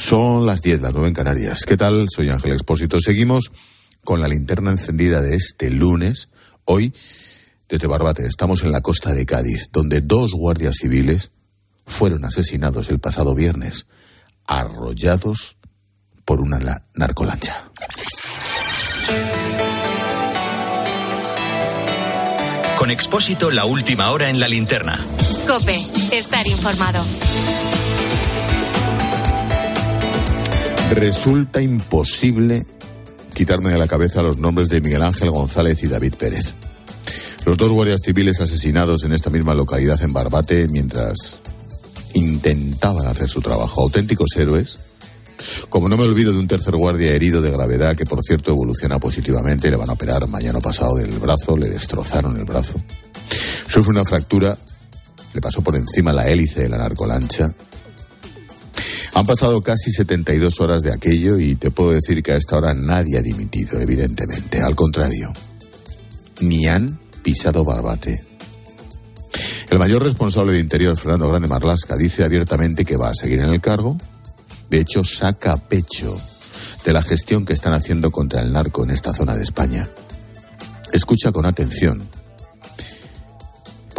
Son las 10, las 9 en Canarias. ¿Qué tal? Soy Ángel Expósito. Seguimos con la linterna encendida de este lunes. Hoy, desde Barbate, estamos en la costa de Cádiz, donde dos guardias civiles fueron asesinados el pasado viernes, arrollados por una narcolancha. Con Expósito, la última hora en la linterna. Cope, estar informado. Resulta imposible quitarme de la cabeza los nombres de Miguel Ángel González y David Pérez. Los dos guardias civiles asesinados en esta misma localidad en Barbate mientras intentaban hacer su trabajo. Auténticos héroes. Como no me olvido de un tercer guardia herido de gravedad que por cierto evoluciona positivamente, le van a operar mañana pasado del brazo, le destrozaron el brazo. Sufre una fractura, le pasó por encima la hélice de la narcolancha han pasado casi 72 horas de aquello y te puedo decir que a esta hora nadie ha dimitido, evidentemente. Al contrario, ni han pisado barbate. El mayor responsable de Interior, Fernando Grande Marlasca, dice abiertamente que va a seguir en el cargo. De hecho, saca pecho de la gestión que están haciendo contra el narco en esta zona de España. Escucha con atención,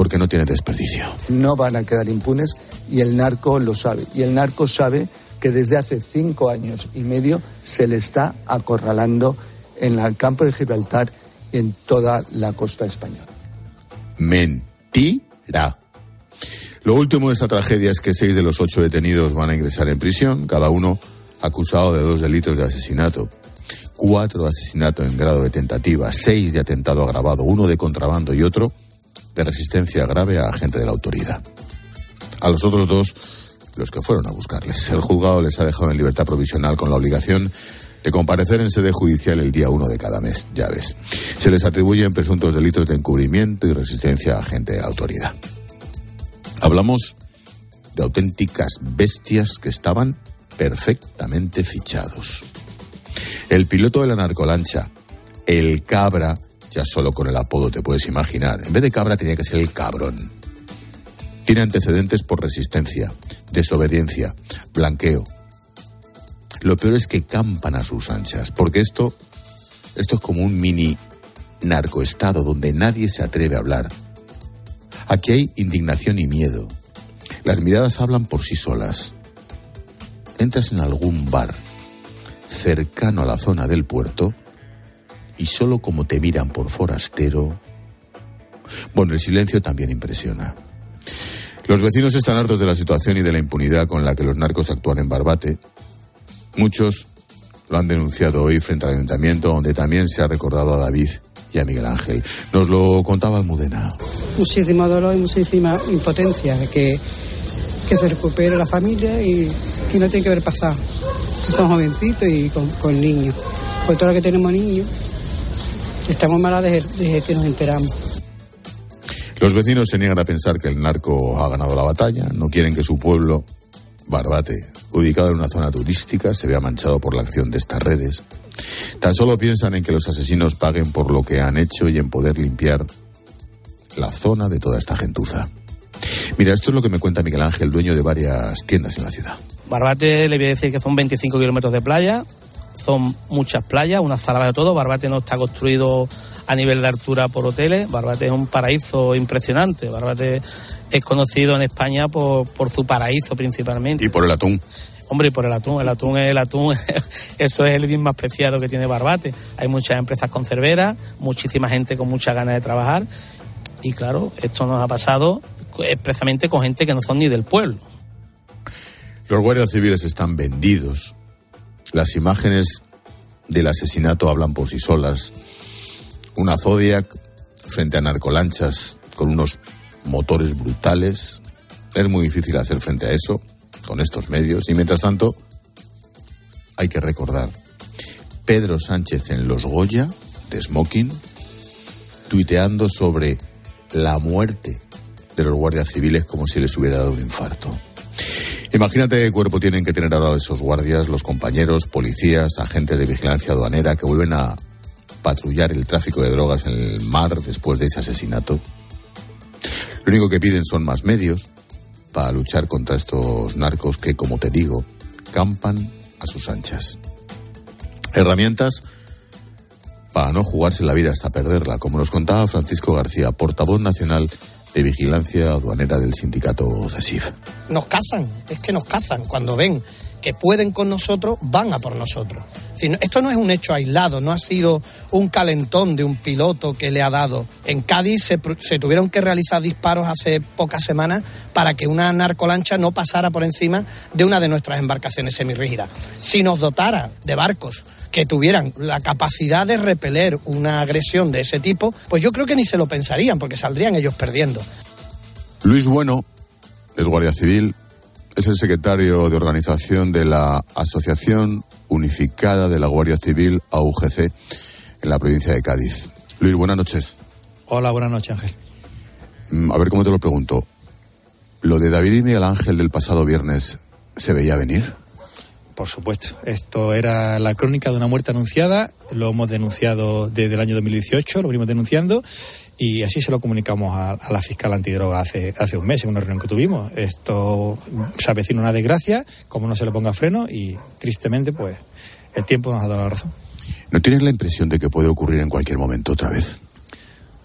porque no tiene desperdicio. No van a quedar impunes y el narco lo sabe. Y el narco sabe que desde hace cinco años y medio se le está acorralando en el campo de Gibraltar y en toda la costa española. Mentira. Lo último de esta tragedia es que seis de los ocho detenidos van a ingresar en prisión, cada uno acusado de dos delitos de asesinato, cuatro de asesinato en grado de tentativa, seis de atentado agravado, uno de contrabando y otro de resistencia grave a agente de la autoridad. A los otros dos, los que fueron a buscarles. El juzgado les ha dejado en libertad provisional con la obligación de comparecer en sede judicial el día uno de cada mes, ya ves. Se les atribuyen presuntos delitos de encubrimiento y resistencia a agente de la autoridad. Hablamos de auténticas bestias que estaban perfectamente fichados. El piloto de la narcolancha, el cabra, ya solo con el apodo te puedes imaginar, en vez de cabra tenía que ser el cabrón. Tiene antecedentes por resistencia, desobediencia, blanqueo. Lo peor es que campan a sus anchas, porque esto, esto es como un mini narcoestado donde nadie se atreve a hablar. Aquí hay indignación y miedo. Las miradas hablan por sí solas. Entras en algún bar cercano a la zona del puerto y solo como te miran por forastero. Bueno, el silencio también impresiona. Los vecinos están hartos de la situación y de la impunidad con la que los narcos actúan en Barbate. Muchos lo han denunciado hoy frente al ayuntamiento, donde también se ha recordado a David y a Miguel Ángel. Nos lo contaba Almudena. Muchísimo dolor y muchísima impotencia de que, que se recupere la familia y que no tiene que haber pasado. Son jovencitos y con, niños. Pues todo lo que tenemos niños, estamos malas desde que nos enteramos. Los vecinos se niegan a pensar que el narco ha ganado la batalla, no quieren que su pueblo, Barbate, ubicado en una zona turística, se vea manchado por la acción de estas redes. Tan solo piensan en que los asesinos paguen por lo que han hecho y en poder limpiar la zona de toda esta gentuza. Mira, esto es lo que me cuenta Miguel Ángel, dueño de varias tiendas en la ciudad. Barbate le voy a decir que son 25 kilómetros de playa, son muchas playas, una zaraba de todo. Barbate no está construido a nivel de altura por hoteles. Barbate es un paraíso impresionante. Barbate es conocido en España por, por su paraíso principalmente. Y por el atún. Hombre, y por el atún. El atún es el atún. Eso es el bien más preciado que tiene Barbate. Hay muchas empresas conserveras, muchísima gente con muchas ganas de trabajar. Y claro, esto nos ha pasado expresamente con gente que no son ni del pueblo. Los guardias civiles están vendidos. Las imágenes del asesinato hablan por sí solas una Zodiac frente a narcolanchas con unos motores brutales. Es muy difícil hacer frente a eso con estos medios. Y mientras tanto, hay que recordar, Pedro Sánchez en Los Goya, de Smoking, tuiteando sobre la muerte de los guardias civiles como si les hubiera dado un infarto. Imagínate qué cuerpo tienen que tener ahora esos guardias, los compañeros, policías, agentes de vigilancia aduanera que vuelven a patrullar el tráfico de drogas en el mar después de ese asesinato. Lo único que piden son más medios para luchar contra estos narcos que, como te digo, campan a sus anchas. Herramientas para no jugarse la vida hasta perderla, como nos contaba Francisco García, portavoz nacional de Vigilancia Aduanera del sindicato CESIF. Nos cazan, es que nos cazan. Cuando ven que pueden con nosotros, van a por nosotros. Esto no es un hecho aislado, no ha sido un calentón de un piloto que le ha dado. En Cádiz se, se, tuvieron que realizar disparos hace pocas semanas para que una narcolancha no pasara por encima de una de nuestras embarcaciones semirrígidas. Si nos dotara de barcos que tuvieran la capacidad de repeler una agresión de ese tipo, pues yo creo que ni se lo pensarían porque saldrían ellos perdiendo. Luis Bueno es guardia civil, es el secretario de organización de la Asociación Unificada de la Guardia Civil, AUGC, en la provincia de Cádiz. Luis, buenas noches. Hola, buenas noches, Ángel. Mm, a ver cómo te lo pregunto. ¿Lo de David y Miguel Ángel del pasado viernes se veía venir? Por supuesto. Esto era la crónica de una muerte anunciada. Lo hemos denunciado desde el año 2018, lo venimos denunciando y así se lo comunicamos a, la fiscal antidroga hace, hace un mes en una reunión que tuvimos. Esto se avecina una desgracia, como no se le ponga freno y tristemente pues el tiempo nos ha dado la razón. ¿No tienes la impresión de que puede ocurrir en cualquier momento otra vez?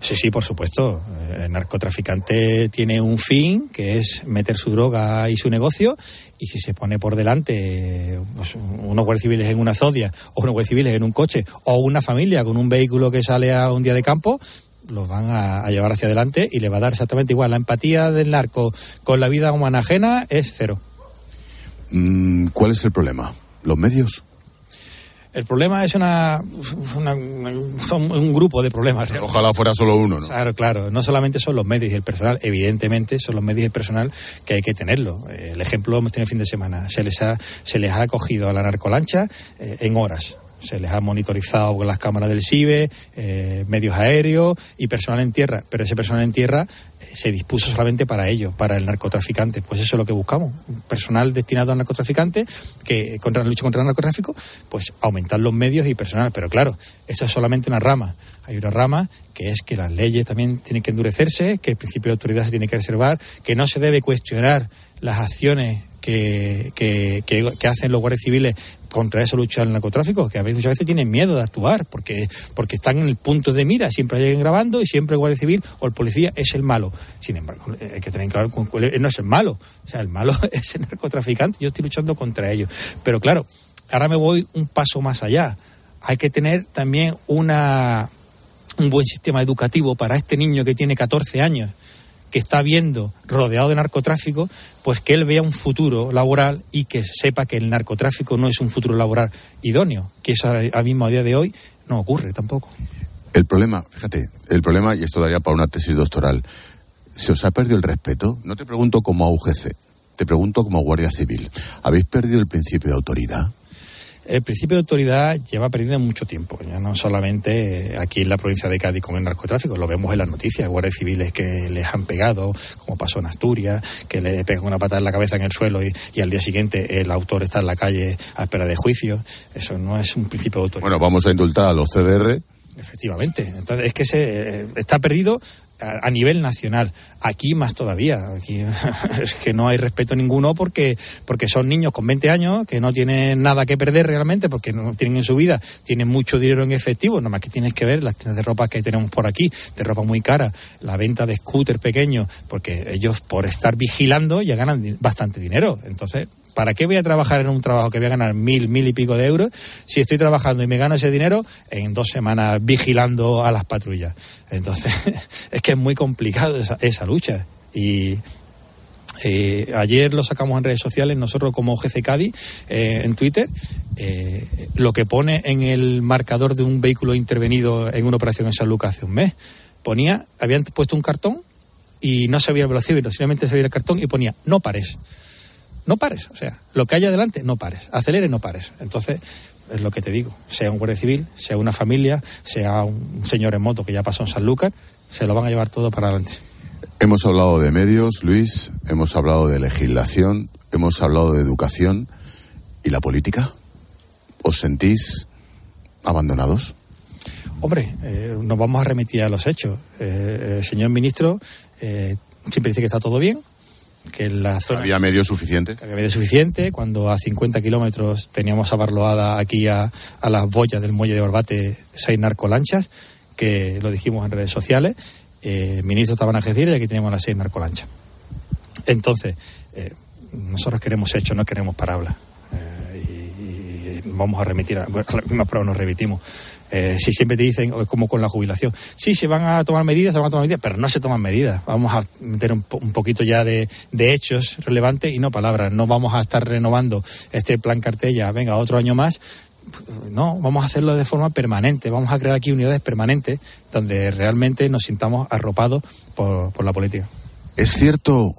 Sí, sí, por supuesto. El narcotraficante tiene un fin, que es meter su droga y su negocio, y si se pone por delante pues, unos guardias civiles en una zodia, o unos guardias civiles en un coche, o una familia con un vehículo que sale a un día de campo, los van a, llevar hacia adelante y le va a dar exactamente igual. La empatía del narco con la vida humana ajena es cero. Mm, ¿Cuál es el problema? ¿Los medios? El problema es una, son un grupo de problemas. Ojalá fuera solo uno, ¿no? Claro, claro. No solamente son los medios y el personal, evidentemente son los medios y el personal que hay que tenerlo. El ejemplo lo hemos tenido el fin de semana. Se les ha, se les ha acogido a la narcolancha eh, en horas se les ha monitorizado con las cámaras del CIBE, eh, medios aéreos y personal en tierra, pero ese personal en tierra eh, se dispuso solamente para ello, para el narcotraficante. Pues eso es lo que buscamos, personal destinado al narcotraficante, que contra la lucha contra el narcotráfico, pues aumentar los medios y personal. Pero claro, eso es solamente una rama. Hay una rama que es que las leyes también tienen que endurecerse, que el principio de autoridad se tiene que reservar, que no se debe cuestionar las acciones que, que, que, hacen los guardias civiles contra esa lucha al narcotráfico, que a veces, muchas veces tienen miedo de actuar porque, porque están en el punto de mira, siempre lleguen grabando y siempre el guardia civil o el policía es el malo. Sin embargo, hay que tener claro que no es el malo, o sea, el malo es el narcotraficante, yo estoy luchando contra ellos. Pero claro, ahora me voy un paso más allá. Hay que tener también una, un buen sistema educativo para este niño que tiene 14 años que está viendo rodeado de narcotráfico, pues que él vea un futuro laboral y que sepa que el narcotráfico no es un futuro laboral idóneo, que eso al mismo día de hoy no ocurre tampoco. El problema, fíjate, el problema, y esto daría para una tesis doctoral, ¿se os ha perdido el respeto? No te pregunto como a te pregunto como Guardia Civil. ¿Habéis perdido el principio de autoridad? El principio de autoridad lleva perdiendo mucho tiempo, ya no solamente aquí en la provincia de Cádiz con el narcotráfico, lo vemos en las noticias, guardias civiles que les han pegado, como pasó en Asturias, que le pegan una patada en la cabeza en el suelo y, al día siguiente el autor está en la calle a espera de juicio. Eso no es un principio de autoridad. Bueno, vamos a indultar a los CDR. Efectivamente. Entonces, es que se, eh, está perdido a, nivel nacional. Aquí más todavía. Aquí es que no hay respeto ninguno porque, porque son niños con 20 años que no tienen nada que perder realmente porque no tienen en su vida, tienen mucho dinero en efectivo. Nada más que tienes que ver las tiendas de ropa que tenemos por aquí, de ropa muy cara, la venta de scooter pequeños, porque ellos por estar vigilando ya ganan bastante dinero. Entonces, ¿Para qué voy a trabajar en un trabajo que voy a ganar mil, mil y pico de euros si estoy trabajando y me gano ese dinero en dos semanas vigilando a las patrullas? Entonces, es que es muy complicado esa, lucha. Y eh, ayer lo sacamos en redes sociales, nosotros como GC Cádiz, eh, en Twitter, eh, lo que pone en el marcador de un vehículo intervenido en una operación en San Lucas hace un mes. Ponía, habían puesto un cartón y no sabía el velocímetro, simplemente se veía el cartón y ponía, no pares no pares. O sea, lo que haya adelante, no pares. Acelere, no pares. Entonces, es lo que te digo. Sea un guardia civil, sea una familia, sea un señor en moto que ya pasó en San Lucas, se lo van a llevar todo para adelante. Hemos hablado de medios, Luis, hemos hablado de legislación, hemos hablado de educación y la política. ¿Os sentís abandonados? Hombre, eh, nos vamos a remitir a los hechos. Eh, el señor ministro eh, siempre dice que está todo bien, que en la zona... ¿Había medio suficiente? Había medio suficiente, cuando a 50 kilómetros teníamos a Barloada aquí a, a las boyas del muelle de Barbate seis narcolanchas, que lo dijimos en redes sociales, eh, ministro estaban a decir y aquí teníamos las seis narcolanchas. Entonces, eh, nosotros queremos hechos, no queremos palabras. Eh, y, y vamos a remitir, a, bueno, a las mismas pruebas nos remitimos. Eh, si siempre te dicen, es como con la jubilación, sí, se van a tomar medidas, se van a tomar medidas, pero no se toman medidas. Vamos a meter un, un poquito ya de, de hechos relevantes y no palabras. No vamos a estar renovando este plan cartella, venga, otro año más. No, vamos a hacerlo de forma permanente. Vamos a crear aquí unidades permanentes donde realmente nos sintamos arropados por, por la política. Es cierto,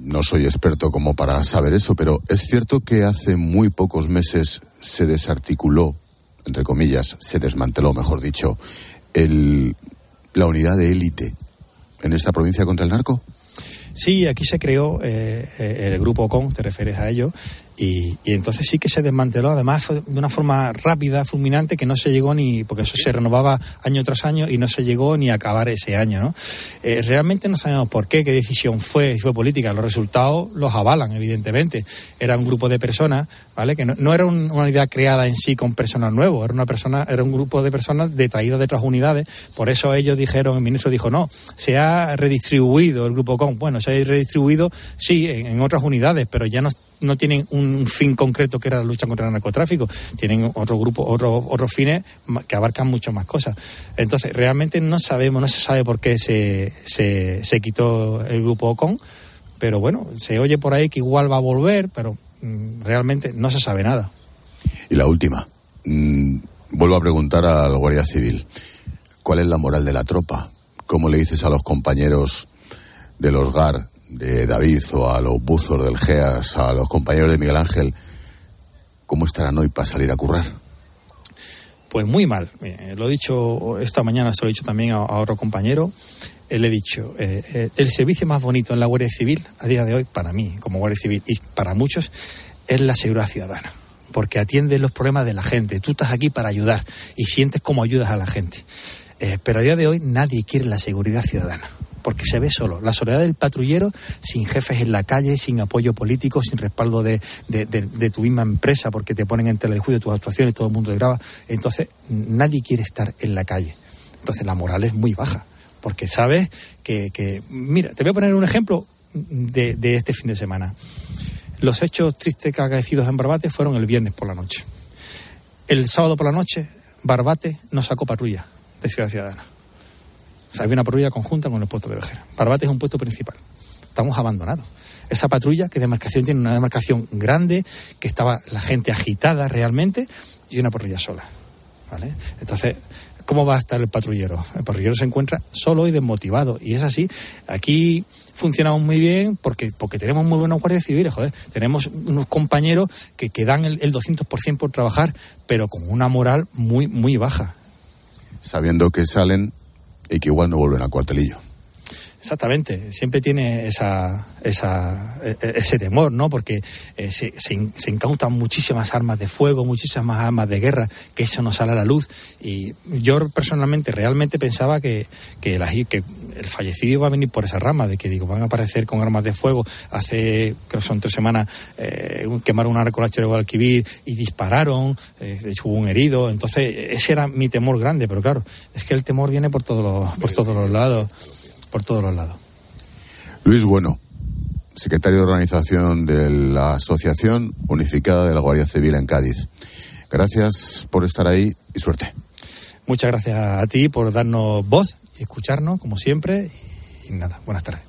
no soy experto como para saber eso, pero es cierto que hace muy pocos meses se desarticuló, entre comillas, se desmanteló, mejor dicho, el, la unidad de élite en esta provincia contra el narco. Sí, aquí se creó eh, eh, el grupo CON, te refieres a ello, y, y entonces sí que se desmanteló, además de una forma rápida, fulminante, que no se llegó ni, porque eso se renovaba año tras año y no se llegó ni a acabar ese año, ¿no? Eh, realmente no sabemos por qué, qué decisión fue, fue política, los resultados los avalan, evidentemente. Era un grupo de personas, ¿vale? Que no, no era un- una unidad creada en sí con personal nuevo, era una persona, era un grupo de personas detraídas de otras unidades, por eso ellos dijeron, el ministro dijo, no, se ha redistribuido el grupo CON. Bueno, se ha redistribuido, sí, en, en otras unidades, pero ya no, no tienen un fin concreto que era la lucha contra el narcotráfico, tienen otro grupo, otros otros fines que abarcan muchas más cosas. Entonces, realmente no sabemos, no se sabe por qué se, se, se quitó el grupo CON, pero bueno, se oye por ahí que igual va a volver, pero mm, realmente no se sabe nada. Y la última, mm, vuelvo a preguntar al Guardia Civil, ¿cuál es la moral de la tropa? ¿Cómo le dices a los compañeros de los GAR, de David, o a los buzos del GEAS, a los compañeros de Miguel Ángel, cómo estarán hoy para salir a currar? Pues muy mal. Eh, lo he dicho esta mañana, se lo he dicho también a, otro compañero. Eh, le he dicho, eh, eh, el servicio más bonito en la Guardia Civil, a día de hoy, para mí, como Guardia Civil, y para muchos, es la seguridad ciudadana. Porque atiende los problemas de la gente. Tú estás aquí para ayudar y sientes cómo ayudas a la gente. Pero a día de hoy nadie quiere la seguridad ciudadana. Porque se ve solo. La soledad del patrullero sin jefes en la calle, sin apoyo político, sin respaldo de, de- de- de tu misma empresa, porque te ponen en telejuicio tus actuaciones, todo el mundo te graba. Entonces, nadie quiere estar en la calle. Entonces, la moral es muy baja. Porque sabes que. que- mira, te voy a poner un ejemplo de, de este fin de semana. Los hechos tristes que acaecidos en Barbate fueron el viernes por la noche. El sábado por la noche, Barbate no sacó patrulla de Ciudad Ciudadana. Había una patrulla conjunta con el puesto de Ojera. Barbate es un puesto principal. Estamos abandonados. Esa patrulla, que demarcación tiene una demarcación grande, que estaba la gente agitada realmente, y una patrulla sola. ¿Vale? Entonces, ¿cómo va a estar el patrullero? El patrullero se encuentra solo y desmotivado. Y es así. Aquí funcionamos muy bien porque, porque tenemos muy buenos guardias civiles, joder. Tenemos unos compañeros que, que dan el, el 200% por trabajar, pero con una moral muy, muy baja. Sabiendo que salen y que igual no vuelven al cuartelillo. Exactamente, siempre tiene esa, esa, e- e- ese temor, ¿no? Porque eh, se, se, in- se incautan muchísimas armas de fuego, muchísimas armas de guerra, que eso no sale a la luz. Y yo personalmente realmente pensaba que, que, la- que el fallecido iba a venir por esa rama, de que digo, van a aparecer con armas de fuego. Hace, creo que son tres semanas, eh, un- quemaron una recolacha de Guadalquivir y dispararon, eh, de hecho hubo un herido. Entonces, ese era mi temor grande, pero claro, es que el temor viene por todos los, por todos los lados por todos los lados. Luis Bueno, secretario de organización de la Asociación Unificada de la Guardia Civil en Cádiz. Gracias por estar ahí y suerte. Muchas gracias a ti por darnos voz y escucharnos, como siempre. Y, nada, buenas tardes.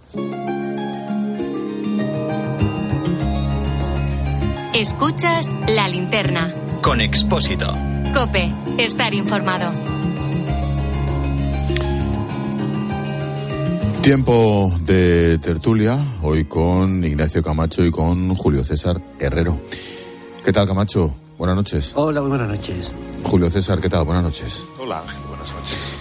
Escuchas la linterna. Con Expósito. Cope, estar informado. Tiempo de tertulia, hoy con Ignacio Camacho y con Julio César Herrero. ¿Qué tal, Camacho? Buenas noches. Hola, muy buenas noches. Julio César, ¿qué tal? Buenas noches. Hola Ángel, buenas noches.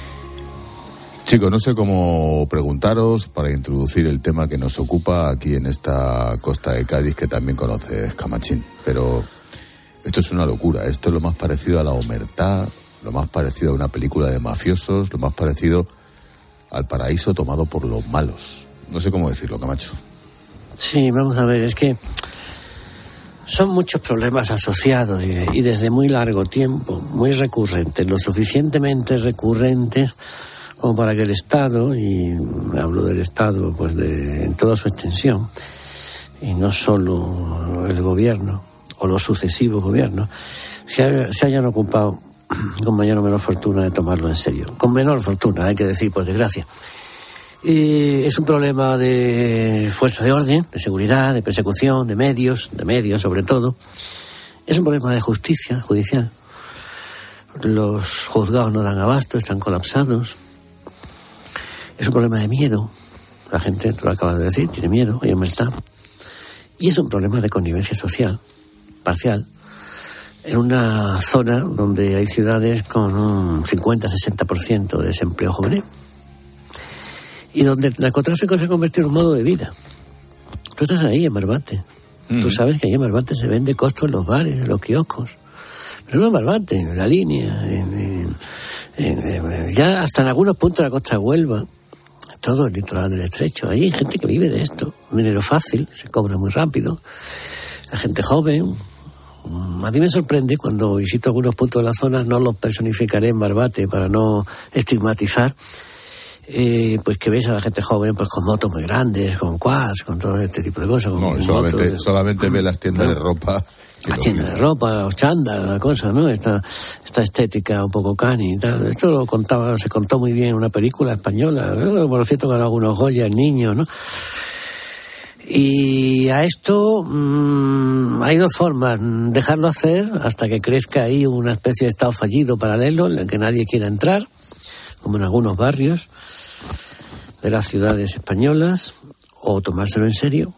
Chicos, no sé cómo preguntaros para introducir el tema que nos ocupa aquí en esta costa de Cádiz que también conoces Camachín, pero esto es una locura. Esto es lo más parecido a la omertá, lo más parecido a una película de mafiosos, lo más parecido al paraíso tomado por los malos. No sé cómo decirlo, Camacho. Sí, vamos a ver, es que son muchos problemas asociados y, de- y desde muy largo tiempo, muy recurrentes, lo suficientemente recurrentes como para que el Estado, y hablo del Estado pues de, en toda su extensión, y no solo el gobierno o los sucesivos gobiernos, se, ha- se hayan ocupado con mayor o menor fortuna de tomarlo en serio. Con menor fortuna, hay que decir, por desgracia. Y es un problema de fuerza de orden, de seguridad, de persecución, de medios, de medios sobre todo. Es un problema de justicia judicial. Los juzgados no dan abasto, están colapsados. Es un problema de miedo. La gente, tú lo acabas de decir, tiene miedo, hay humildad. Y es un problema de connivencia social, parcial. En una zona donde hay ciudades con un 50-60% de desempleo juvenil y donde el narcotráfico se ha convertido en un modo de vida. Tú estás ahí en Barbate. Tú sabes que ahí en Barbate se vende costo en los bares, en los kioscos. Pero no en Barbate, en la línea, en- en- ya hasta en algunos puntos de la costa de Huelva, todo el litoral del estrecho. Hay gente que vive de esto. Un dinero fácil, se cobra muy rápido. La gente joven. A mí me sorprende cuando visito algunos puntos de la zona, no los personificaré en Barbate para no estigmatizar, eh, pues que ves a la gente joven pues con motos muy grandes, con quads, con todo este tipo de cosas. No, solamente, solamente ve las tiendas de ropa. La tienda de ropa, los chandas, la cosa, ¿no? Esta, esta estética un poco cani y tal. Esto lo contaba, se contó muy bien en una película española, ¿no? por cierto, con algunos Goya, niños, ¿no? Y a esto mm, hay dos formas. Dejarlo hacer hasta que crezca ahí una especie de estado fallido paralelo en el que nadie quiera entrar, como en algunos barrios de las ciudades españolas, o tomárselo en serio.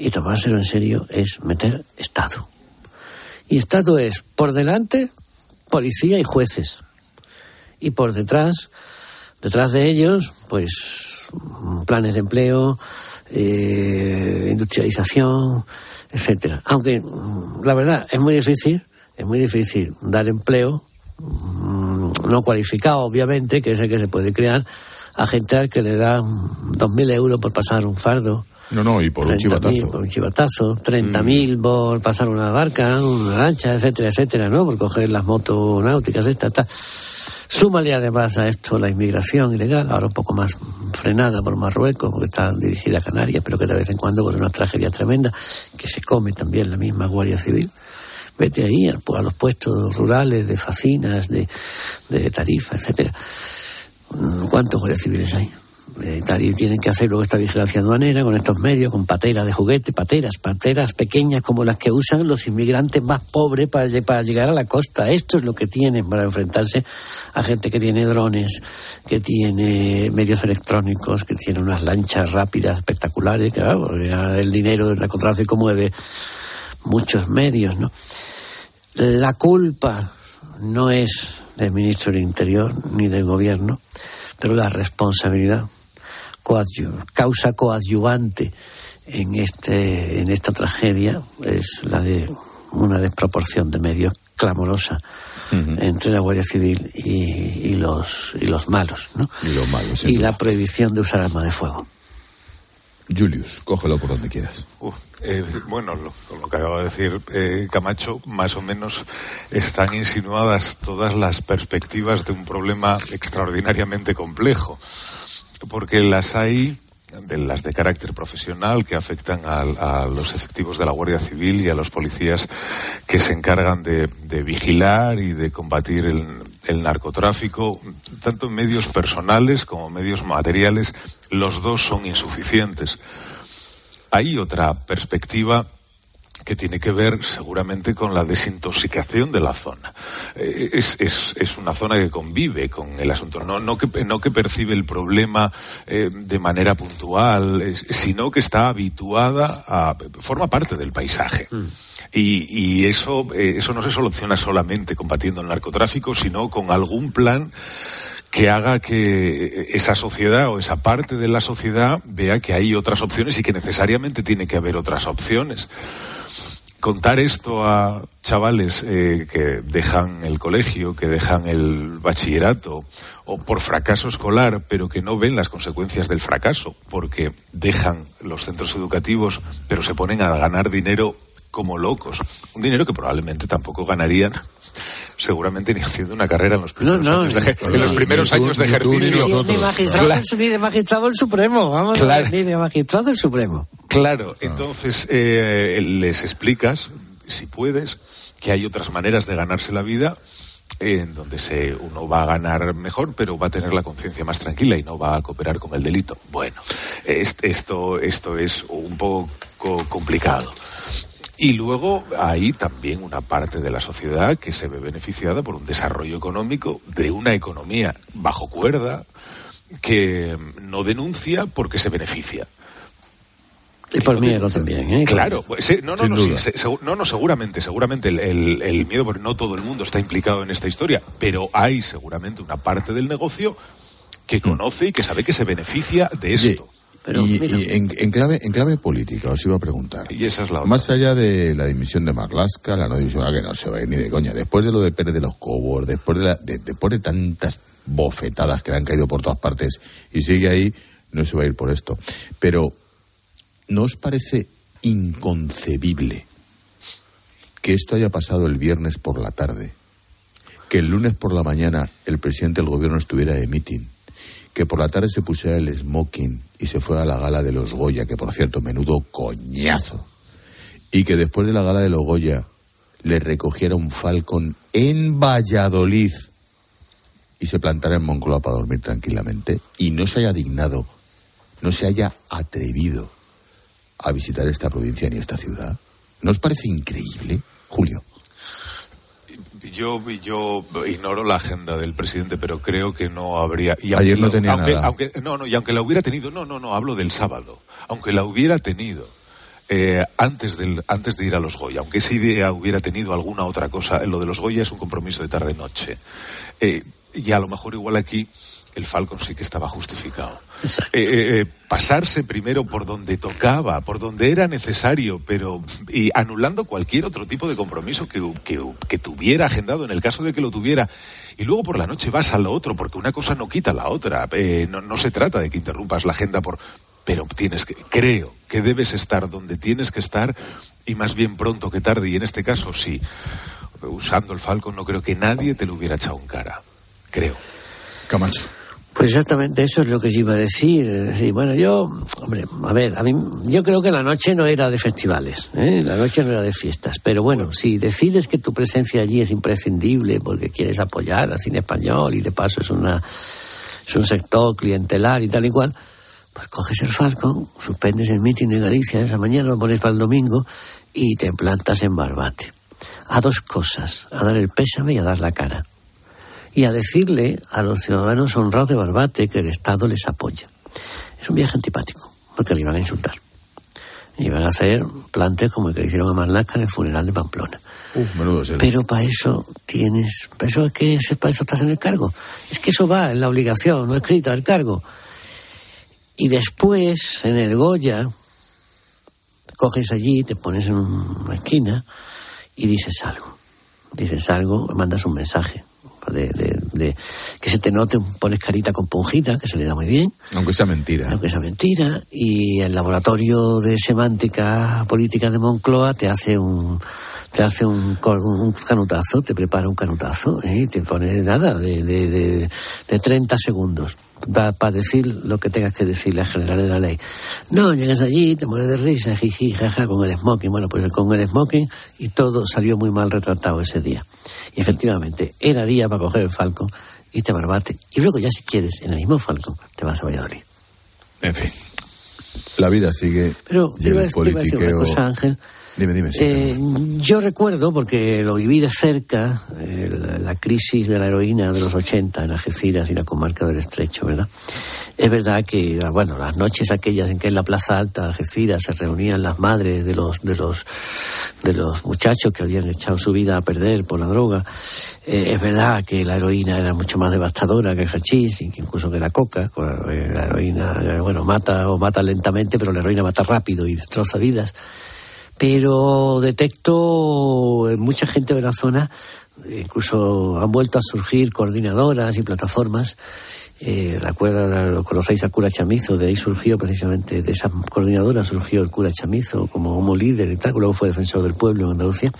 Y tomárselo en serio es meter Estado. Y Estado es, por delante, policía y jueces. Y por detrás, detrás de ellos, pues planes de empleo, eh, industrialización, etcétera. Aunque mm, la verdad es muy difícil, es muy difícil dar empleo mm, no cualificado, obviamente, que es el que se puede crear a gente al que le dan 2.000 euros por pasar un fardo. No, no, y por un 30.000 chivatazo. Por un chivatazo, 30.000 por pasar una barca, una lancha, etcétera, etcétera, ¿no? Por coger las motos náuticas, esta, tal. Súmale además a esto la inmigración ilegal, ahora un poco más frenada por Marruecos, porque está dirigida a Canarias, pero que de vez en cuando con unas tragedias tremendas, que se come también la misma Guardia Civil. Vete ahí a, a los puestos rurales de facinas, de, de tarifa, etcétera. ¿Cuántos guardias civiles hay? Eh, y tienen que hacer luego esta vigilancia aduanera con estos medios, con pateras de juguete, pateras, pateras pequeñas como las que usan los inmigrantes más pobres para, lle- para llegar a la costa. Esto es lo que tienen para enfrentarse a gente que tiene drones, que tiene medios electrónicos, que tiene unas lanchas rápidas espectaculares, que claro, el dinero del narcotráfico mueve muchos medios, ¿no? La culpa no es del ministro del Interior ni del gobierno, pero la responsabilidad, coadju- causa coadyuvante en, este, en esta tragedia es la de una desproporción de medios clamorosa entre la Guardia Civil y, y los, y los malos, ¿no? Y los malos, sin Y duda. la prohibición de usar arma de fuego. Julius, cógelo por donde quieras. Uf, eh, bueno, lo, lo que acaba de decir eh, Camacho, más o menos están insinuadas todas las perspectivas de un problema extraordinariamente complejo, porque las hay de las de carácter profesional que afectan a, los efectivos de la Guardia Civil y a los policías que se encargan de, de vigilar y de combatir el, el narcotráfico, tanto en medios personales como medios materiales, los dos son insuficientes. Hay otra perspectiva que tiene que ver seguramente con la desintoxicación de la zona. Eh, es, es- es una zona que convive con el asunto, no, no, que, no que percibe el problema eh, de manera puntual, sino que está habituada a. forma parte del paisaje. Y, y eso, eh, eso no se soluciona solamente combatiendo el narcotráfico, sino con algún plan que haga que esa sociedad o esa parte de la sociedad vea que hay otras opciones y que necesariamente tiene que haber otras opciones. contar esto a chavales eh, que dejan el colegio, que dejan el bachillerato o por fracaso escolar, pero que no ven las consecuencias del fracaso, porque dejan los centros educativos, pero se ponen a ganar dinero como locos. Un dinero que probablemente tampoco ganarían seguramente ni haciendo una carrera en los primeros no, años de, en los primeros años de ejercicio. Ni magistrado, ni de magistrado el Supremo, vamos, a Claro. ni de magistrado el Supremo. Claro, entonces eh, les explicas, si puedes, que hay otras maneras de ganarse la vida en donde se, uno va a ganar mejor, pero va a tener la conciencia más tranquila y no va a cooperar con el delito. Bueno, es- esto, esto es un poco complicado. Y luego hay también una parte de la sociedad que se ve beneficiada por un desarrollo económico de una economía bajo cuerda que no denuncia porque se beneficia. Y por miedo también, ¿eh? Claro, pues, sí, no, no, no, sí, seguramente, seguramente el, el- el miedo, porque no todo el mundo está implicado en esta historia, pero hay seguramente una parte del negocio que conoce y que sabe que se beneficia de Mm. Esto. Pero, y, mira. y en, en clave, en clave política, os iba a preguntar. Y esa es la otra. Más allá de la dimisión de Marlaska, la no dimisión, ah, que no se va a ir ni de coña, después de lo de Pérez de los Cobos, después de, la- de- después de tantas bofetadas que le han caído por todas partes y sigue ahí, no se va a ir por esto. Pero, ¿no os parece inconcebible que esto haya pasado el viernes por la tarde? Que el lunes por la mañana el presidente del gobierno estuviera de meeting que por la tarde se pusiera el smoking y se fue a la gala de los Goya, que por cierto, menudo coñazo, y que después de la gala de los Goya le recogiera un Falcon en Valladolid y se plantara en Moncloa para dormir tranquilamente y no se haya dignado, no se haya atrevido a visitar esta provincia ni esta ciudad. ¿No os parece increíble, Julio? Yo, yo ignoro la agenda del presidente, pero creo que no habría. y Ayer no tenía aunque- nada. aunque- no, no, y aunque la hubiera tenido, no, no, no, hablo del sábado. Aunque la hubiera tenido eh, antes, del, antes de ir a los Goya, aunque esa idea hubiera tenido alguna otra cosa, lo de los Goya es un compromiso de tarde-noche. Eh, y a lo mejor igual aquí el Falcon sí que estaba justificado. Eh, eh, eh, pasarse primero por donde tocaba, por donde era necesario, pero y anulando cualquier otro tipo de compromiso que, que- que tuviera agendado en el caso de que lo tuviera. Y luego por la noche vas a lo otro, porque una cosa no quita la otra. Eh, no, no se trata de que interrumpas la agenda por... Pero tienes que, creo que debes estar donde tienes que estar y más bien pronto que tarde. Y en este caso sí, usando el Falcon no creo que nadie te lo hubiera echado en cara. Creo. Camacho. Pues exactamente eso es lo que yo iba a decir. Decir, bueno, yo, hombre, a ver, a mí, yo creo que la noche no era de festivales, ¿eh? la noche no era de fiestas. Pero bueno, si decides que tu presencia allí es imprescindible porque quieres apoyar al cine español y de paso es una es un sector clientelar y tal y cual, pues coges el Falcon, suspendes el meeting de Galicia esa mañana, lo pones para el domingo y te plantas en Barbate. A dos cosas, a dar el pésame y a dar la cara y a decirle a los ciudadanos honrados de Barbate que el Estado les apoya. Es un viaje antipático, porque le iban a insultar. Y iban a hacer plantes como el que le hicieron a Marlaska en el funeral de Pamplona. Pero para eso tienes, para eso es que para eso estás en el cargo. Es que eso va en la obligación, no escrita, el cargo. Y después, en el Goya, coges allí, te pones en una esquina y dices algo. Dices algo, mandas un mensaje. De, de- de- que se te note, pones carita con ponjita, que se le da muy bien, Aunque sea mentira. aunque sea mentira, y el laboratorio de semántica política de Moncloa te hace un te hace un, un canutazo, te prepara un canutazo, ¿eh? y te pone nada de, de, de, de 30 segundos para decir lo que tengas que decirle al general de la ley. No, llegas allí, te mueres de risa, jiji, jaja, con el smoking. Bueno, pues con el smoking y todo salió muy mal retratado ese día. Y efectivamente, era día para coger el Falcon y te barbate. Y luego ya si quieres, en el mismo Falcon, te vas a Valladolid. En fin. La vida sigue. Pero y iba, el iba a decir una politiqueo. cosa, Ángel. Dime, dime. sí, Eh, yo recuerdo, porque lo viví de cerca, eh, la, la crisis de la heroína de los 80 en Algeciras y la comarca del Estrecho, ¿verdad? Es verdad que, bueno, las noches aquellas en que en la Plaza Alta de Algeciras se reunían las madres de los, de los, de los muchachos que habían echado su vida a perder por la droga, eh, es verdad que la heroína era mucho más devastadora que el hachís, incluso que la coca. La la heroína, eh, bueno, mata o mata lentamente, pero la heroína mata rápido y destroza vidas. Pero detecto en mucha gente de la zona, incluso han vuelto a surgir coordinadoras y plataformas. Eh, recuerda, lo conocéis al cura Chamizo, de ahí surgió precisamente, de esa coordinadora surgió el cura Chamizo como, como líder y tal, luego fue defensor del pueblo en Andalucía.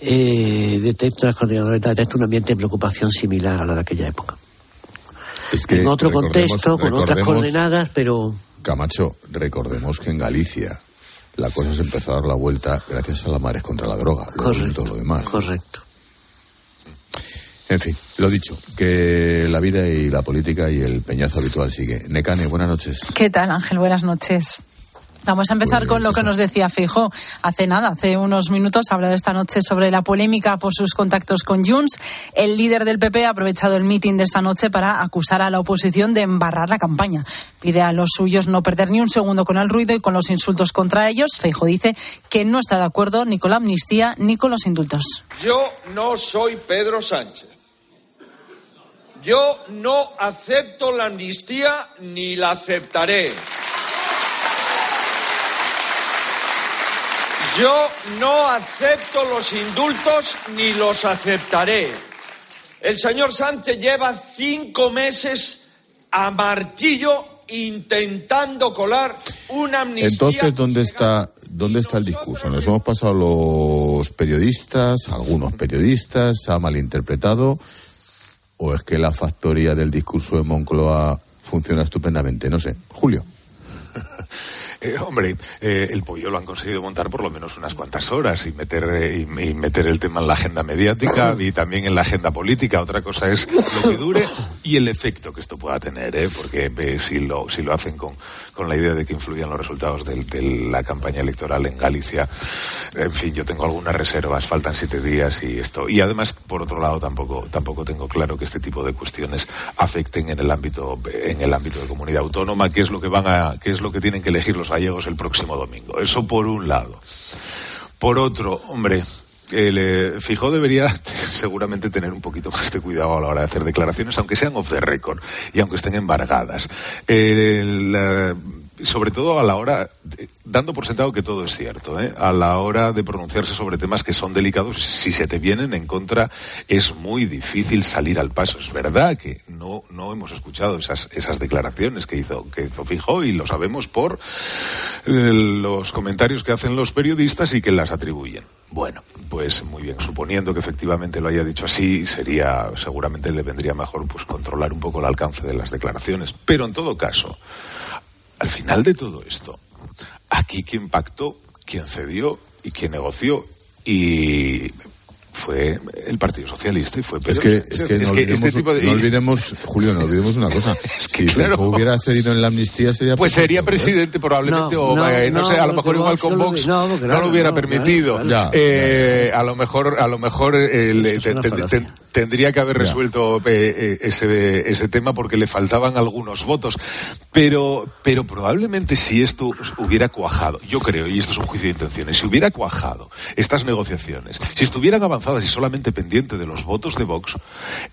Eh, detecto las coordinadoras, detecto un ambiente de preocupación similar a la de aquella época. Es que en otro contexto, con otras coordenadas, pero Camacho, recordemos que en Galicia la cosa se empezó a dar la vuelta gracias a la mares contra la droga. luego vino todo lo demás. correcto. En fin, lo dicho, que la vida y la política y el peñazo habitual sigue. Necane, buenas noches. ¿Qué tal, Ángel? Buenas noches. Vamos a empezar con lo que nos decía Fijo hace nada, hace unos minutos, ha hablado esta noche sobre la polémica por sus contactos con Junts. El líder del PP ha aprovechado el mitin de esta noche para acusar a la oposición de embarrar la campaña. Pide a los suyos no perder ni un segundo con el ruido y con los insultos contra ellos. Feijo dice que no está de acuerdo ni con la amnistía ni con los indultos. Yo no soy Pedro Sánchez. Yo no acepto la amnistía ni la aceptaré. Yo no acepto los indultos ni los aceptaré. El señor Sánchez lleva cinco meses a martillo intentando colar una amnistía. Entonces, ¿dónde está, ¿dónde está el discurso? Nos hemos pasado los periodistas, algunos periodistas, se ha malinterpretado, o es que la factoría del discurso de Moncloa funciona estupendamente, no sé. Julio. Eh, hombre, eh, el pollo lo han conseguido montar por lo menos unas cuantas horas y meter, eh, y, meter el tema en la agenda mediática y también en la agenda política. Otra cosa es lo que dure y el efecto que esto pueda tener, ¿eh? porque eh, si, lo, si lo hacen con, con la idea de que influyan los resultados de, la campaña electoral en Galicia, en fin, yo tengo algunas reservas, faltan siete días y esto. Y además, por otro lado, tampoco, tampoco tengo claro que este tipo de cuestiones afecten en el ámbito, en el ámbito de comunidad autónoma, que es lo que van a, que es lo que tienen que elegir los gallegos el próximo domingo. Eso por un lado. Por otro, hombre, el Fijó debería seguramente tener un poquito más de cuidado a la hora de hacer declaraciones, aunque sean off the record y aunque estén embargadas. Sobre todo a la hora, dando por sentado que todo es cierto, ¿eh? a la hora de pronunciarse sobre temas que son delicados, si se te vienen en contra, es muy difícil salir al paso. Es verdad que no, no hemos escuchado esas, esas declaraciones que hizo, que hizo Fijó y lo sabemos por eh, los comentarios que hacen los periodistas y que las atribuyen. Bueno, pues muy bien, suponiendo que efectivamente lo haya dicho así, sería, seguramente le vendría mejor pues controlar un poco el alcance de las declaraciones. Pero en todo caso, al final de todo esto, aquí quien pactó, quien cedió y quien negoció y fue el Partido Socialista y fue Pedro Es que, es que, no, olvidemos, este tipo de- no olvidemos, Julio, no olvidemos una cosa. si claro. Feijóo hubiera cedido en la amnistía, sería Pues sería presidente probablemente, No, o no, eh, no, no, sé, a lo mejor igual con Vox no, lo hubiera no, permitido. claro. Ya, Eh, A lo mejor, a lo mejor eh, le- es tendría que haber resuelto eh, eh, ese, ese tema porque le faltaban algunos votos. Pero, pero probablemente si esto hubiera cuajado, yo creo, y esto es un juicio de intenciones, si hubiera cuajado estas negociaciones, si estuvieran avanzadas y solamente pendiente de los votos de Vox,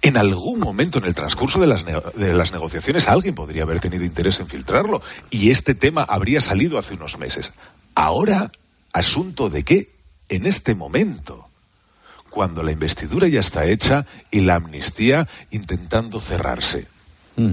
en algún momento en el transcurso de las, de las negociaciones alguien podría haber tenido interés en filtrarlo y este tema habría salido hace unos meses. Ahora, asunto de qué en este momento cuando la investidura ya está hecha y la amnistía intentando cerrarse.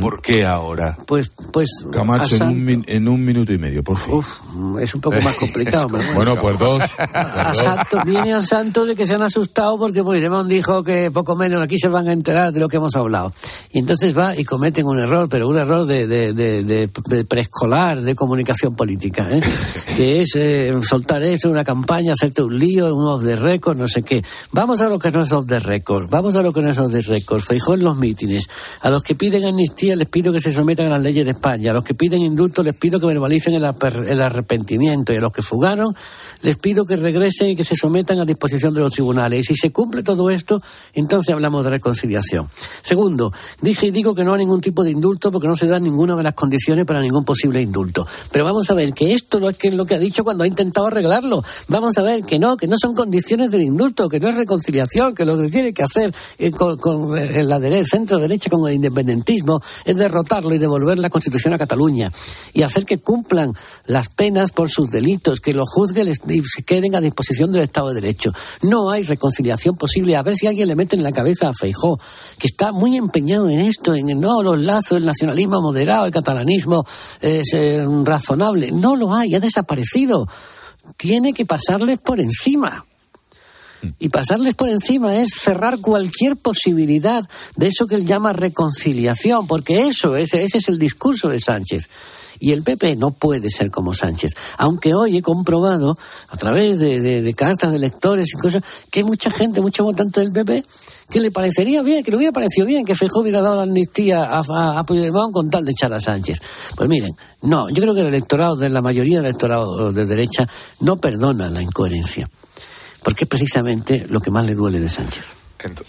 ¿Por qué ahora? Pues, pues Camacho, en un, en un minuto y medio, por fin. Uf, es un poco más complicado. pero bueno. Bueno, pues dos. A Santo, viene a Santo de que se han asustado porque Puigdemont dijo que poco menos aquí se van a enterar de lo que hemos hablado. Y entonces va y cometen un error, pero un error de, de, de- de- de preescolar de comunicación política, ¿eh? que es eh, soltar eso, una campaña, hacerte un lío, un off the record, no sé qué. Vamos a lo que no es off the record, vamos a lo que no es off the record. Feijó en los mítines. A los que piden amnistía les pido que se sometan a las leyes de España. A los que piden indulto les pido que verbalicen el, el arrepentimiento. Y a los que fugaron les pido que regresen y que se sometan a disposición de los tribunales. Y si se cumple todo esto, entonces hablamos de reconciliación. Segundo, dije y digo que no hay ningún tipo de indulto porque no se dan ninguna de las condiciones para ningún posible indulto. Pero vamos a ver que esto no es lo que ha dicho cuando ha intentado arreglarlo. Vamos a ver que no, que no son condiciones del indulto, que no es reconciliación, que lo que tiene que hacer con, eh, la dere- el centro derecha con el independentismo es derrotarlo y devolver la Constitución a Cataluña y hacer que cumplan las penas por sus delitos, que lo juzguen y se queden a disposición del Estado de Derecho. No hay reconciliación posible. A ver si alguien le mete en la cabeza a Feijó, que está muy empeñado en esto, en no, los lazos, el nacionalismo moderado, el catalanismo es eh, razonable. No lo hay, ha desaparecido. Tiene que pasarles por encima. Y pasarles por encima es cerrar cualquier posibilidad de eso que él llama reconciliación, porque eso, ese, ese es el discurso de Sánchez. Y el PP no puede ser como Sánchez. Aunque hoy he comprobado, a través de, cartas de lectores y cosas, que mucha gente, muchos votantes del PP, que le parecería bien, que le hubiera parecido bien que Feijóo hubiera dado la amnistía a, a, Puigdemont con tal de echar a Sánchez. Pues miren, no, yo creo que el electorado, de la mayoría del electorado de derecha, no perdona la incoherencia. Porque es precisamente lo que más le duele de Sánchez.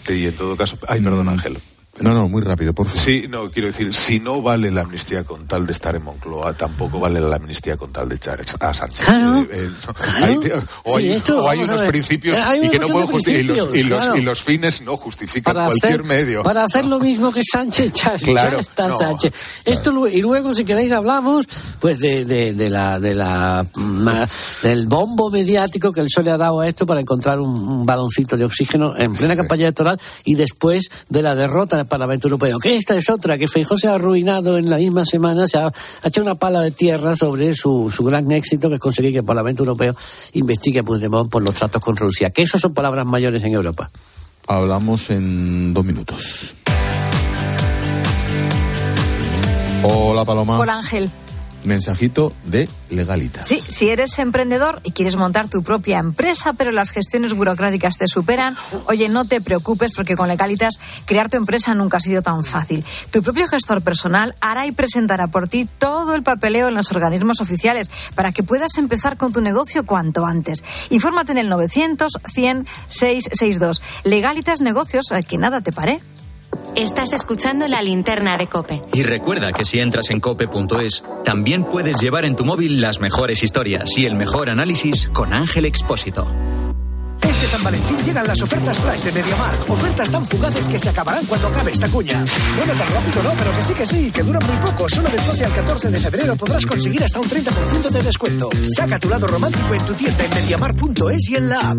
y en todo caso, ay, perdón. Ángel. No, no, muy rápido, por favor. Sí, no, quiero decir, si no vale la amnistía con tal de estar en Moncloa, tampoco vale la amnistía con tal de echar a Sánchez. Claro, eh, eh, o hay, unos principios eh, y que no pueden justificar, y, los, y, los, fines no justifican cualquier medio. Para hacer lo mismo que Sánchez, ya, claro, está Sánchez. Esto, y luego, si queréis, hablamos pues de, de, de la, de la, del bombo mediático que el PSOE le ha dado a esto para encontrar un, baloncito de oxígeno en plena campaña electoral y después de la derrota Parlamento Europeo. Que esta es otra, que Feijóo se ha arruinado en la misma semana, se ha, hecho una pala de tierra sobre su, su gran éxito, que es conseguir que el Parlamento Europeo investigue a Puigdemont por los tratos con Rusia. Que eso son palabras mayores en Europa. Hablamos en dos minutos. Hola Paloma. Hola Ángel mensajito de legalita. Sí, si eres emprendedor y quieres montar tu propia empresa, pero las gestiones burocráticas te superan, oye, no te preocupes porque con Legalitas crear tu empresa nunca ha sido tan fácil. Tu propio gestor personal hará y presentará por ti todo el papeleo en los organismos oficiales para que puedas empezar con tu negocio cuanto antes. Infórmate en el 900 100 662. Legalitas Negocios, que nada te pare. Estás escuchando la linterna de Cope. Y recuerda que si entras en cope.es, también puedes llevar en tu móvil las mejores historias y el mejor análisis con Ángel Expósito. Este San Valentín llegan las ofertas flash de MediaMar. Ofertas tan fugaces que se acabarán cuando acabe esta cuña. Bueno, tan rápido no, pero que sí que sí, que duran muy poco. Solo del 12 al 14 de febrero podrás conseguir hasta un 30% de descuento. Saca tu lado romántico en tu tienda en mediamar.es y en la app.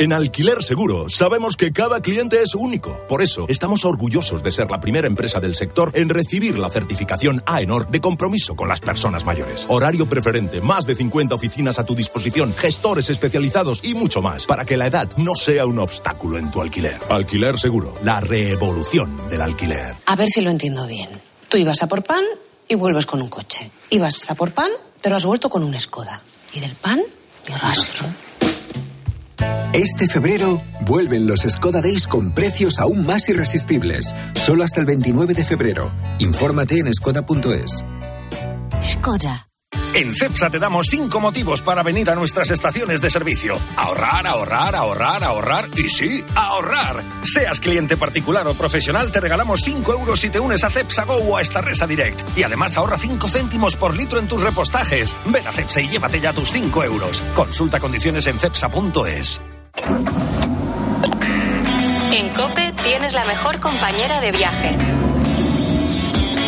En Alquiler Seguro sabemos que cada cliente es único. Por eso estamos orgullosos de ser la primera empresa del sector en recibir la certificación AENOR de compromiso con las personas mayores. Horario preferente, más de 50 oficinas a tu disposición, gestores especializados y mucho más para que la edad no sea un obstáculo en tu alquiler. Alquiler Seguro, la revolución del alquiler. A ver si lo entiendo bien. Tú ibas a por pan y vuelves con un coche. Ibas a por pan, pero has vuelto con una escoda. Y del pan, ni rastro. Este febrero vuelven los Skoda Days con precios aún más irresistibles. Solo hasta el 29 de febrero. Infórmate en skoda.es. Skoda. En CEPSA te damos cinco motivos para venir a nuestras estaciones de servicio. Ahorrar, ahorrar, ahorrar, ahorrar y sí, ahorrar. Seas cliente particular o profesional, te regalamos 5 euros si te unes a CEPSA Go o a esta Resa Direct. Y además ahorra 5 céntimos por litro en tus repostajes. Ven a CEPSA y llévate ya tus 5 euros. Consulta condiciones en CEPSA.es. En Cope tienes la mejor compañera de viaje.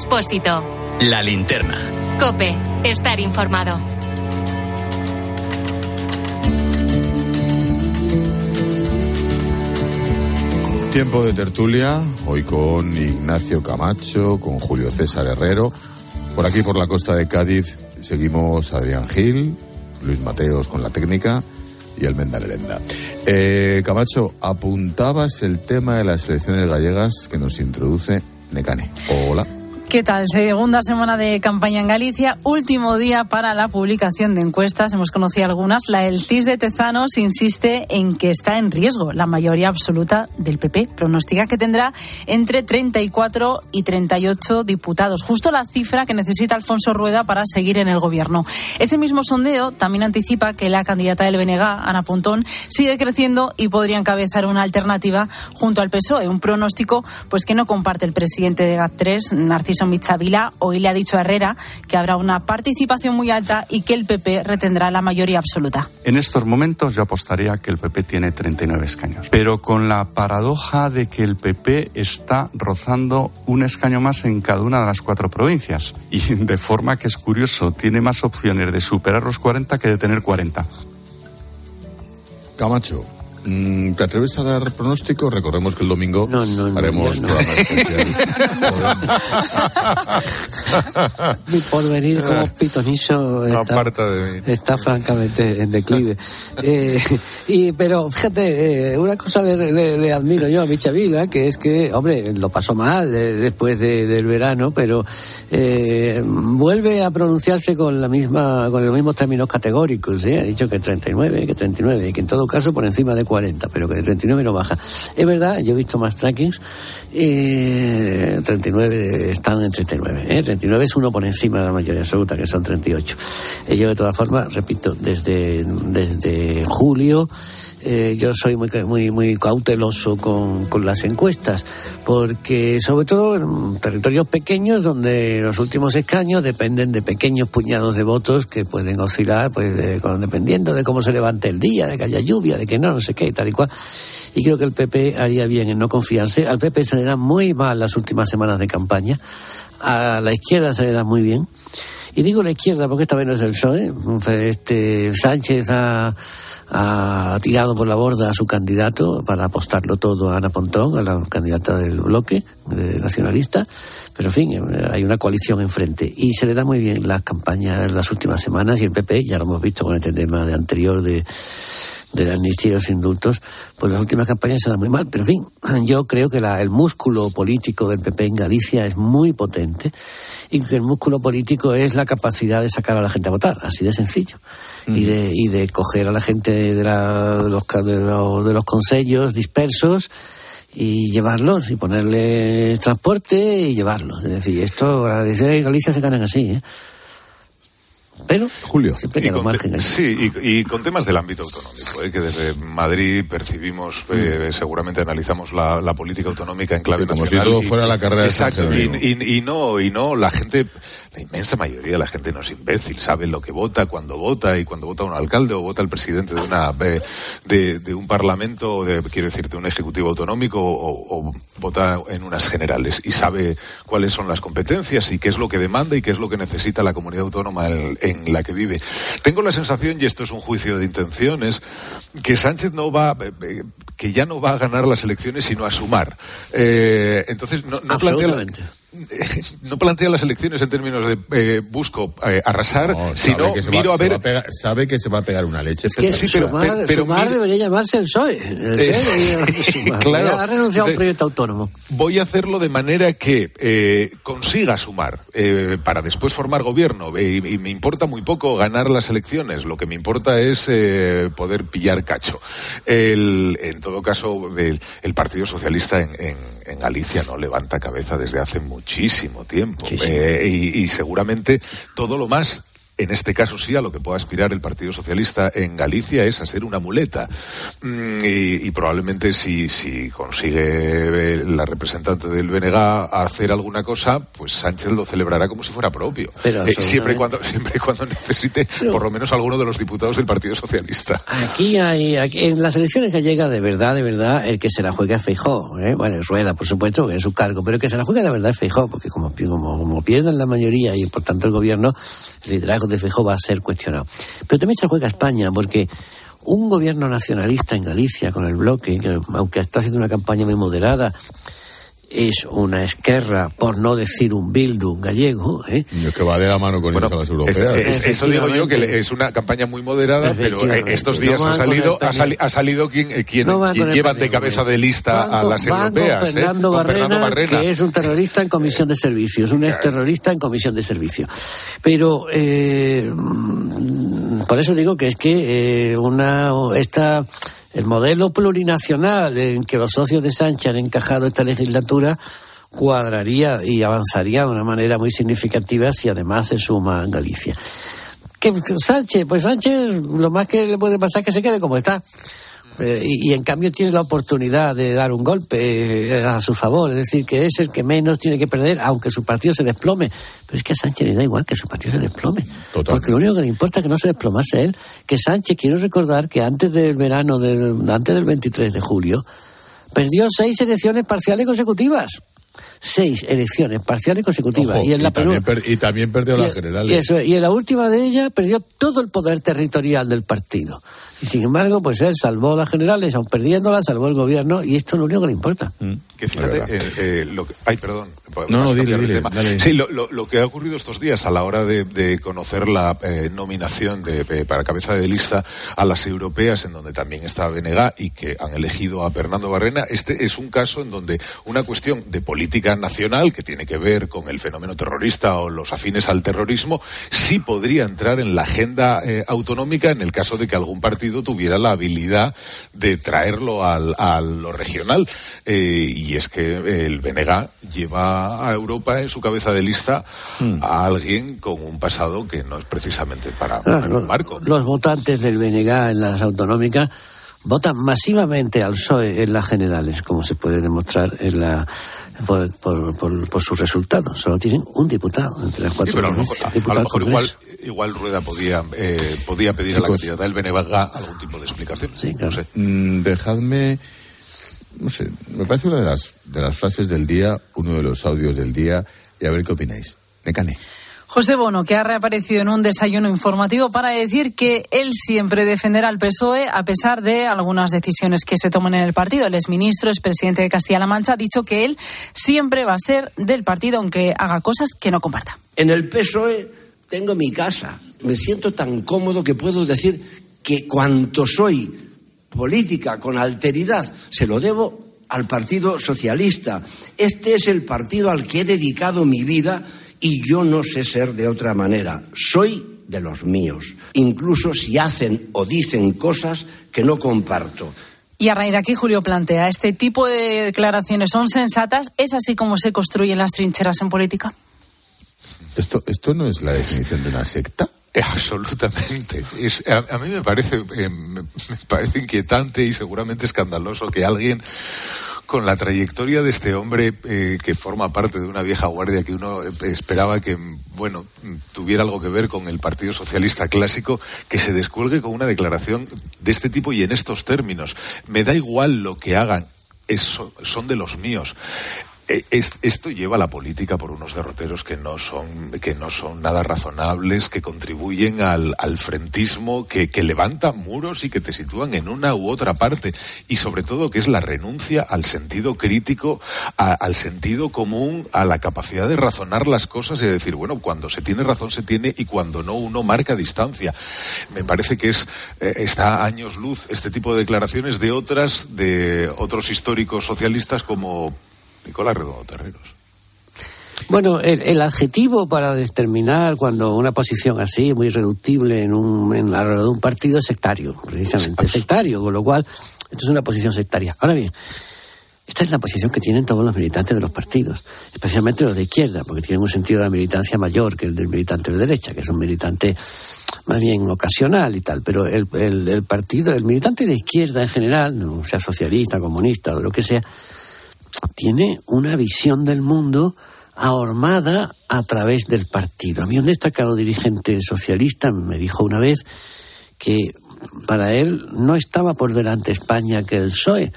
Expósito. La linterna. Cope. Estar informado. Tiempo de tertulia, hoy con Ignacio Camacho, con Julio César Herrero. Por aquí, por la costa de Cádiz, seguimos Adrián Gil, Luis Mateos con la técnica y el Lerenda. Eh, Camacho, apuntabas el tema de las elecciones gallegas que nos introduce Necane. Hola. ¿Qué tal? Segunda semana de campaña en Galicia, último día para la publicación de encuestas. Hemos conocido algunas. La del CIS de Tezanos insiste en que está en riesgo la mayoría absoluta del PP. Pronostica que tendrá entre 34 y 38 diputados, justo la cifra que necesita Alfonso Rueda para seguir en el gobierno. Ese mismo sondeo también anticipa que la candidata del BNG, Ana Pontón, sigue creciendo y podría encabezar una alternativa junto al PSOE. Un pronóstico pues que no comparte el presidente de GAT3, Narciso Michavila hoy le ha dicho a Herrera que habrá una participación muy alta y que el PP retendrá la mayoría absoluta. En estos momentos yo apostaría que el PP tiene 39 escaños, pero con la paradoja de que el PP está rozando un escaño más en cada una de las cuatro provincias y de forma que es curioso, tiene más opciones de superar los 40 que de tener 40. Camacho. Mm, ¿Te atreves a dar pronóstico? Recordemos que el domingo haremos programa especial. Mi porvenir como pitonizo está, francamente en declive. Eh, y, pero fíjate, eh, una cosa le, admiro yo a Michavila, que es que, hombre, lo pasó mal eh, después de, del verano, pero vuelve a pronunciarse con la misma con los mismos términos categóricos. Ha dicho que 39, que 39, y que en todo caso por encima de 40, pero que de 39 no baja. Es verdad, yo he visto más trackings, 39 están en 39, 39 49 es uno por encima de la mayoría absoluta, que son 38. Ello, eh, de todas formas, repito, desde, desde julio eh, yo soy muy, muy, muy cauteloso con, con, las encuestas, porque sobre todo en territorios pequeños donde los últimos escaños dependen de pequeños puñados de votos que pueden oscilar pues, de, con, dependiendo de cómo se levante el día, de que haya lluvia, de que no, no sé qué, y tal y cual. Y creo que el PP haría bien en no confiarse. Al PP se le dan muy mal las últimas semanas de campaña a la izquierda se le da muy bien. Y digo la izquierda porque esta vez no es el PSOE. Este, Sánchez ha tirado por la borda a su candidato para apostarlo todo a Ana Pontón, a la candidata del bloque nacionalista. Pero en fin, eh, hay una coalición enfrente. Y se le da muy bien las campañas en las últimas semanas y el PP, ya lo hemos visto con este tema de anterior de de la amnistía y los indultos, pues las últimas campañas se dan muy mal. Pero en fin, yo creo que la, el músculo político del PP en Galicia es muy potente y que el músculo político es la capacidad de sacar a la gente a votar, así de sencillo y, de, y de coger a la gente de, la, de, los, de, los, de los consejos dispersos y llevarlos y ponerles transporte y llevarlos. Es decir, esto, en Galicia se ganan así, ¿eh? Pero Julio, y con, sí, y, con temas del ámbito autonómico, ¿eh? que desde Madrid percibimos, eh, mm. seguramente analizamos la, política autonómica en clave como nacional. si todo fuera la carrera Exacto, y, no, y no, la gente, la inmensa mayoría de la gente no es imbécil, sabe lo que vota, cuando vota, y cuando vota un alcalde o vota el presidente de una de, de un parlamento, de, quiero decir, de un ejecutivo autonómico, o, vota en unas generales, y sabe cuáles son las competencias y qué es lo que demanda y qué es lo que necesita la comunidad autónoma en, en la que vive. Tengo la sensación, y esto es un juicio de intenciones, que Sánchez no va, eh, eh, que ya no va a ganar las elecciones, sino a sumar. Eh, entonces, no, no plantea no plantea las elecciones en términos de eh, busco eh, arrasar, sino miro a ver. sabe que se va a pegar una leche. que sí, pero, sumar, debería llamarse el PSOE. El PSOE claro, ha renunciado a un proyecto autónomo. Voy a hacerlo de manera que eh, consiga sumar para después formar gobierno. Y, me importa muy poco ganar las elecciones. Lo que me importa es poder pillar cacho. en todo caso, el, Partido Socialista en, en, Galicia no levanta cabeza desde hace muchísimo tiempo. Eh, y, y, seguramente todo lo más en este caso sí, a lo que pueda aspirar el Partido Socialista en Galicia es a ser una muleta. Mm, y, probablemente si, si consigue eh, la representante del BNG hacer alguna cosa, pues Sánchez lo celebrará como si fuera propio. Eh, siempre, y cuando, siempre cuando necesite por lo menos alguno de los diputados del Partido Socialista. Aquí hay, en las elecciones que llega de verdad, de verdad, el que se la juega es Feijó. ¿eh? Bueno, es Rueda, por supuesto, que es su cargo, pero el que se la juega de verdad es Feijó, porque como, como, como pierden la mayoría y por tanto el gobierno, el liderazgo de Feijó va a ser cuestionado. Pero también se juega España, porque un gobierno nacionalista en Galicia con el bloque, que aunque está haciendo una campaña muy moderada, es una esquerra, por no decir un Bildung gallego. ¿eh? que va de la mano con Bueno, las europeas. es- es- eso digo yo, que es una campaña muy moderada, pero eh, estos días No ha salido, ha, sali- ha salido quien, eh, quien, No llevan de cabeza de lista a las con europeas. ¿eh? Fernando, Con Barrena, Fernando Barrena. que es un terrorista en comisión de servicios, un exterrorista en comisión de servicios. Pero eh, mm, por eso digo que es que eh, una esta el modelo plurinacional en que los socios de Sánchez han encajado esta legislatura cuadraría y avanzaría de una manera muy significativa si además se suma Galicia. Que Sánchez, pues Sánchez lo más que le puede pasar es que se quede como está. Eh, y, y en cambio tiene la oportunidad de dar un golpe eh, a su favor, es decir, que es el que menos tiene que perder, aunque su partido se desplome. Pero es que a Sánchez le da igual que su partido se desplome. Porque lo único que le importa es que no se desplomase él. Que Sánchez, quiero recordar que antes del verano, del, antes del 23 de julio, perdió seis elecciones parciales consecutivas. Seis elecciones parciales consecutivas. Ojo, y en la también, penú- per- y también perdió y- las generales. y eso, y en la última de ellas perdió todo el poder territorial del partido. Y sin embargo, pues él salvó las generales, aun perdiéndolas, salvó el gobierno, y esto es lo único que le importa. Que fíjate, eh, eh, lo que- ay, perdón. No, no, dile, dile, dale. Sí, lo, lo- lo que ha ocurrido estos días a la hora de, de conocer la eh, nominación de, de- para cabeza de lista a las europeas, en donde también está Benega y que han elegido a Fernando Barrena, este es un caso en donde una cuestión de política nacional que tiene que ver con el fenómeno terrorista o los afines al terrorismo, sí podría entrar en la agenda eh, autonómica en el caso de que algún partido tuviera la habilidad de traerlo al, a lo regional. Eh, y es que el Benega lleva a Europa en su cabeza de lista a alguien con un pasado que no es precisamente para, un marco. Los votantes del BNG en las autonómicas votan masivamente al PSOE en las generales, como se puede demostrar en la, por, por- por- por sus resultados. Solo tienen un diputado entre las Sí, cuatro pero a lo mejor, a- lo mejor igual, igual Rueda podía, eh, podía pedir a la candidata del Benega algún tipo de explicación. No sé. Mm, dejadme, no sé, me parece una de las, de las frases del día, uno de los audios del día, y a ver qué opináis. Mecane. José Bono, que ha reaparecido en un desayuno informativo para decir que él siempre defenderá al PSOE a pesar de algunas decisiones que se toman en el partido. El exministro, expresidente de Castilla-La Mancha, ha dicho que él siempre va a ser del partido aunque haga cosas que no comparta. En el PSOE tengo mi casa. Me siento tan cómodo que puedo decir que cuanto soy política con alteridad se lo debo al Partido Socialista. Este es el partido al que he dedicado mi vida y yo no sé ser de otra manera. Soy de los míos, incluso si hacen o dicen cosas que no comparto. Y a raíz de aquí, Julio plantea, ¿este tipo de declaraciones son sensatas? ¿Es así como se construyen las trincheras en política? ¿Esto, ¿Esto no es la definición de una secta? Absolutamente. Es, a, mí me parece, eh, me, parece inquietante y seguramente escandaloso que alguien con la trayectoria de este hombre eh, que forma parte de una vieja guardia que uno eh, esperaba que, bueno, tuviera algo que ver con el Partido Socialista clásico, que se descuelgue con una declaración de este tipo y en estos términos. Me da igual lo que hagan, eso, son de los míos. Eh, es- esto lleva a la política por unos derroteros que no son, que no son nada razonables, que contribuyen al, al frentismo, que, que levantan muros y que te sitúan en una u otra parte. Y sobre todo que es la renuncia al sentido crítico, a- al sentido común, a la capacidad de razonar las cosas y de decir, bueno, cuando se tiene razón se tiene y cuando no uno marca distancia. Me parece que es, eh, está a años luz este tipo de declaraciones de otras, de otros históricos socialistas como Nicolás Redondo Terreros. Bueno, el, el adjetivo para determinar cuando una posición así, muy reductible en un, en alrededor de un partido es sectario, precisamente. Sectario, con lo cual, esto es una posición sectaria. Ahora bien, esta es la posición que tienen todos los militantes de los partidos, especialmente los de izquierda, porque tienen un sentido de la militancia mayor que el del militante de derecha, que es un militante más bien ocasional y tal. Pero el, el- el partido, el militante de izquierda en general, sea socialista, comunista o lo que sea, tiene una visión del mundo ahormada a través del partido. A mí un destacado dirigente socialista me dijo una vez que para él no estaba por delante España que el PSOE,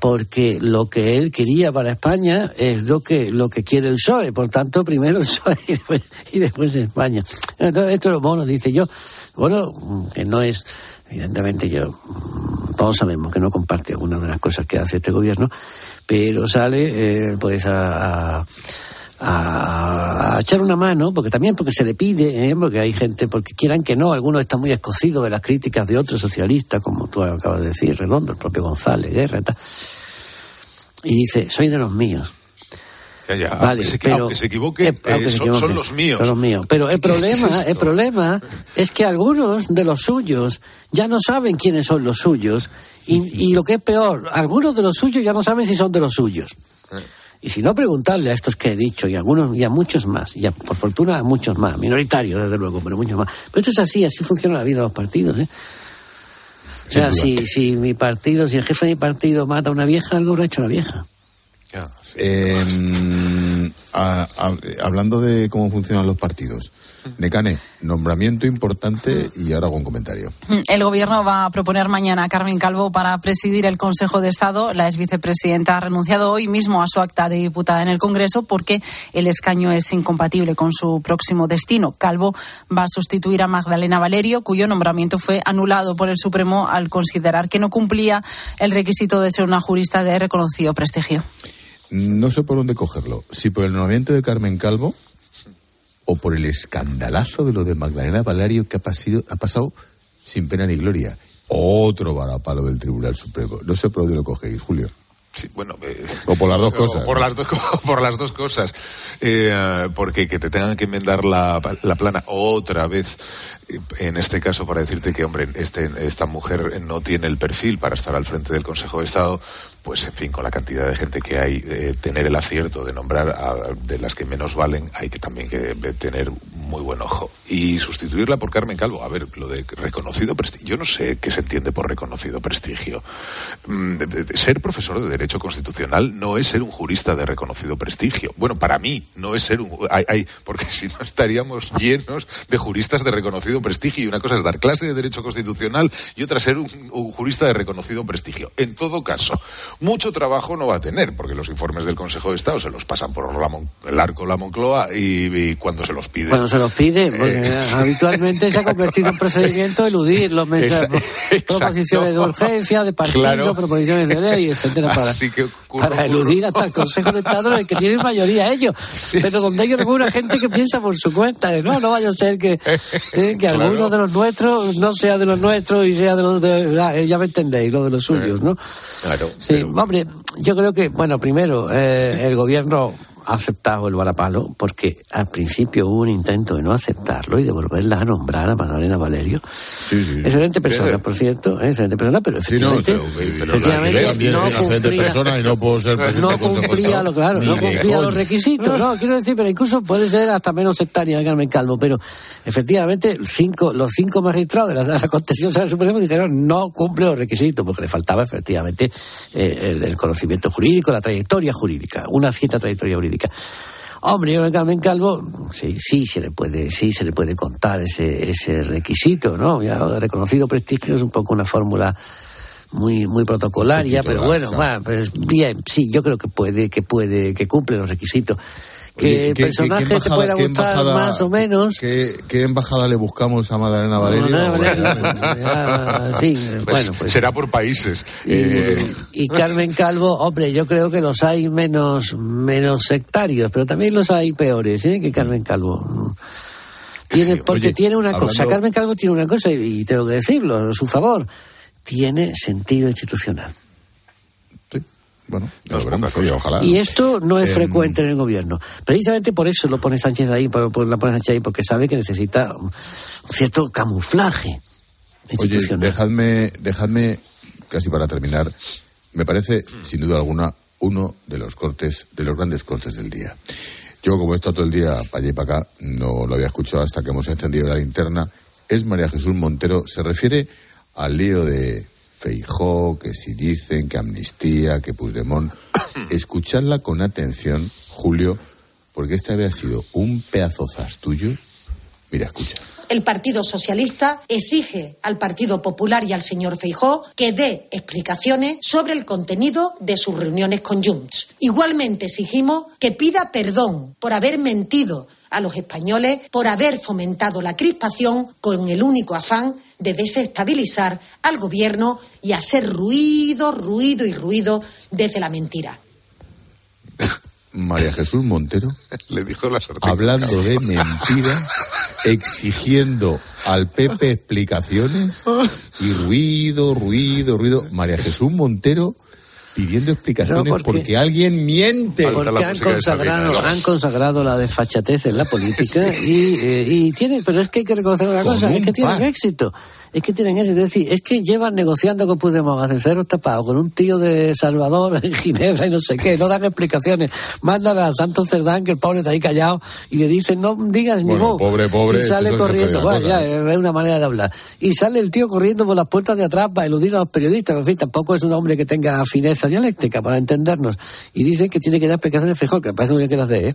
porque lo que él quería para España es lo que lo que quiere el PSOE, por tanto primero el PSOE y después, y después España. Entonces, esto es Bono, dice yo, bueno, que no es Evidentemente yo, todos sabemos que no comparte algunas de las cosas que hace este gobierno, pero sale eh, pues a, a, a, echar una mano, porque también porque se le pide, ¿eh? porque hay gente, porque quieran que no, algunos están muy escocidos de las críticas de otros socialistas, como tú acabas de decir, Redondo, el propio González, Guerra, y dice, soy de los míos. Ya, ya, Vale, aunque, se, pero- aunque se equivoque, Eh, aunque se son, equivoque, son los míos. Son los míos. Pero el ¿Qué es problema, el problema es que algunos de los suyos ya no saben quiénes son los suyos y, y lo que es peor, algunos de los suyos ya no saben si son de los suyos. Y si no preguntarle a estos que he dicho y a algunos y a muchos más, y a- por fortuna a muchos más, minoritarios desde luego, pero muchos más. Pero esto es así, así funciona la vida de los partidos, ¿eh? O sea, si, si mi partido, si el jefe de mi partido mata a una vieja, algo lo ha hecho la vieja. Eh, a- a- hablando de cómo funcionan los partidos. Necane, nombramiento importante y ahora hago un comentario. El Gobierno va a proponer mañana a Carmen Calvo para presidir el Consejo de Estado. La ex vicepresidenta ha renunciado hoy mismo a su acta de diputada en el Congreso porque el escaño es incompatible con su próximo destino. Calvo va a sustituir a Magdalena Valerio, cuyo nombramiento fue anulado por el Supremo al considerar que no cumplía el requisito de ser una jurista de reconocido prestigio. No sé por dónde cogerlo. Si por el nombramiento de Carmen Calvo o por el escandalazo de lo de Magdalena Valerio que ha, pasido- ha pasado sin pena ni gloria. Otro varapalo del Tribunal Supremo. No sé por dónde lo cogéis, Julio. Sí, bueno, eh, O por las dos cosas. Por las dos, por las dos cosas. Eh, porque que te tengan que enmendar la, la plana otra vez, eh, en este caso para decirte que, hombre, este, esta mujer no tiene el perfil para estar al frente del Consejo de Estado, pues en fin, con la cantidad de gente que hay, eh, tener el acierto de nombrar a, de las que menos valen, hay que también que tener muy buen ojo. Y sustituirla por Carmen Calvo, a ver, lo de reconocido prestigio, yo no sé qué se entiende por reconocido prestigio. Mm, Ser profesor de Derecho Constitucional no es ser un jurista de reconocido prestigio. Bueno, para mí no es ser un... Hay- porque si no estaríamos llenos de juristas de reconocido prestigio. Y una cosa es dar clase de Derecho Constitucional y otra ser un, jurista de reconocido prestigio. En todo caso, mucho trabajo no va a tener, porque los informes del Consejo de Estado se los pasan por la Mon- el arco la Moncloa y, cuando se los piden... Cuando se los pide, porque Eh, habitualmente se ha convertido en procedimiento eludir los mensajes, proposiciones de urgencia, de partido, Claro. proposiciones de ley, etcétera, para, que eludir hasta el Consejo de Estado en el que tienen mayoría ellos. Pero donde hay alguna gente que piensa por su cuenta, de, no, no vaya a ser que, eh, que alguno de los nuestros no sea de los nuestros y sea de los de, ah, eh, ya me entendéis, lo de los suyos, ¿no? Claro. Sí, hombre, yo creo que, bueno, primero, eh, el gobierno ha aceptado el varapalo porque al principio hubo un intento de no aceptarlo y de volverla a nombrar a Magdalena Valerio. Excelente persona, Eh. por cierto, eh, excelente persona, pero Sí, no, efectivamente, pero- pero efectivamente la no excelente cumplía- persona y no puedo ser no cumplía, lo, claro, no cumplía los requisitos, no, quiero decir, pero incluso puede ser hasta menos sectaria Carmen Calvo, pero efectivamente cinco, los cinco magistrados de la, de la Constitución Suprema dijeron no cumple los requisitos, porque le faltaba efectivamente eh, el, el conocimiento jurídico, la trayectoria jurídica, una cierta trayectoria jurídica. Hombre, yo creo que a Carmen Calvo, sí, sí se le puede, sí se le puede contar ese, ese requisito, ¿no? Ya lo de reconocido prestigio es un poco una fórmula muy muy protocolaria, pero bueno, va, pues bien, sí, yo creo que puede, que puede, que cumple los requisitos. Que Oye, el ¿qué- qué- personaje te pueda gustar embajada- más o menos. ¿qué, qué embajada le buscamos a fin, Pues bueno, pues será por países. Y, Eh, y Carmen Calvo, hombre, yo creo que los hay menos, menos sectarios, pero también los hay peores, ¿eh? Que Carmen Calvo. Tiene, porque oye, tiene una cosa, Carmen Calvo tiene una cosa, y tengo que decirlo, a su favor, tiene sentido institucional. Bueno, ya lo veremos, oye, ojalá. Y esto no es Em, frecuente en el gobierno. Precisamente por eso lo pone Sánchez ahí, por, por- la pone Sánchez ahí, porque sabe que necesita un cierto camuflaje. Oye, dejadme, dejadme, casi para terminar, me parece, sin duda alguna, uno de los cortes, de los grandes cortes del día. Yo, como he estado todo el día para allá y para acá, no lo había escuchado hasta que hemos encendido la linterna, es María Jesús Montero, se refiere al lío de Feijó, que si dicen, que amnistía, que Puigdemont. Escuchadla con atención, Julio, porque esta había sido un pedazo tuyo. Mira, escucha. El Partido Socialista exige al Partido Popular y al señor Feijó que dé explicaciones sobre el contenido de sus reuniones con Junts. Igualmente exigimos que pida perdón por haber mentido a los españoles, por haber fomentado la crispación con el único afán de desestabilizar al gobierno y hacer ruido, ruido y ruido desde la mentira. María Jesús Montero Le dijo la sartén. hablando de mentira, exigiendo al Pepe explicaciones y ruido, ruido, ruido. María Jesús Montero pidiendo explicaciones No, porque- porque... alguien miente. Porque han consagrado, han consagrado la desfachatez en la política y, eh, y tienen, pero es que hay que reconocer una Con cosa, es que tienen par. éxito. Es que tienen éxito, es decir, es que llevan negociando con Puigdemont hace cero tapado, con un tío de Salvador en Ginebra y no sé qué, no dan explicaciones, mandan a Santos Cerdán, que el pobre está ahí callado, y le dicen, no digas ni mo. pobre, pobre, Y sale esto es el corriendo, bueno, cosa, ya, es una manera de hablar. Y sale el tío corriendo por las puertas de atrás para eludir a los periodistas, en fin, tampoco es un hombre que tenga fineza dialéctica para entendernos. Y dicen que tiene que dar explicaciones Feijóo, que me parece muy bien que las dé, ¿eh?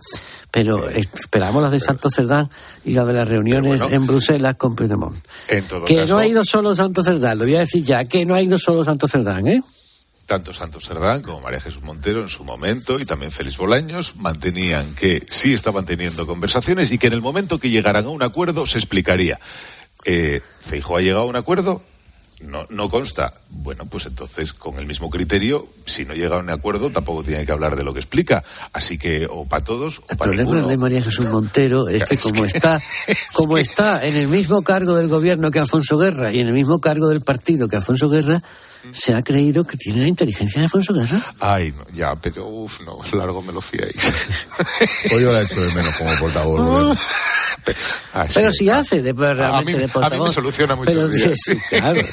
pero esperamos las de Santos Cerdán y las de las reuniones bueno. en Bruselas con Puigdemont. En todo Que caso, no ha ido solo Santos Cerdán, lo voy a decir ya, que no ha ido solo Santos Cerdán, ¿eh? tanto Santos Cerdán como María Jesús Montero en su momento y también Félix Bolaños mantenían que sí estaban teniendo conversaciones y que en el momento que llegaran a un acuerdo se explicaría. Eh, Feijóo ha llegado a un acuerdo, no, no consta. Bueno, pues entonces con el mismo criterio, si no llega a un acuerdo, tampoco tiene que hablar de lo que explica. Así que o para todos o El para problema ninguno. de María Jesús Montero es que Es como que- está, como está en el mismo cargo del gobierno que Alfonso Guerra y en el mismo cargo del partido que Alfonso Guerra, se ha creído que tiene la inteligencia de Alfonso Guerra. Ay, no, ya, pero uff, no, largo me lo fiáis. Pues yo la echo de menos como portavoz. Ah, sí. Pero si hace de, realmente a mí- de a mí me portavoz. soluciona muchos Pero sí, días. sí, claro.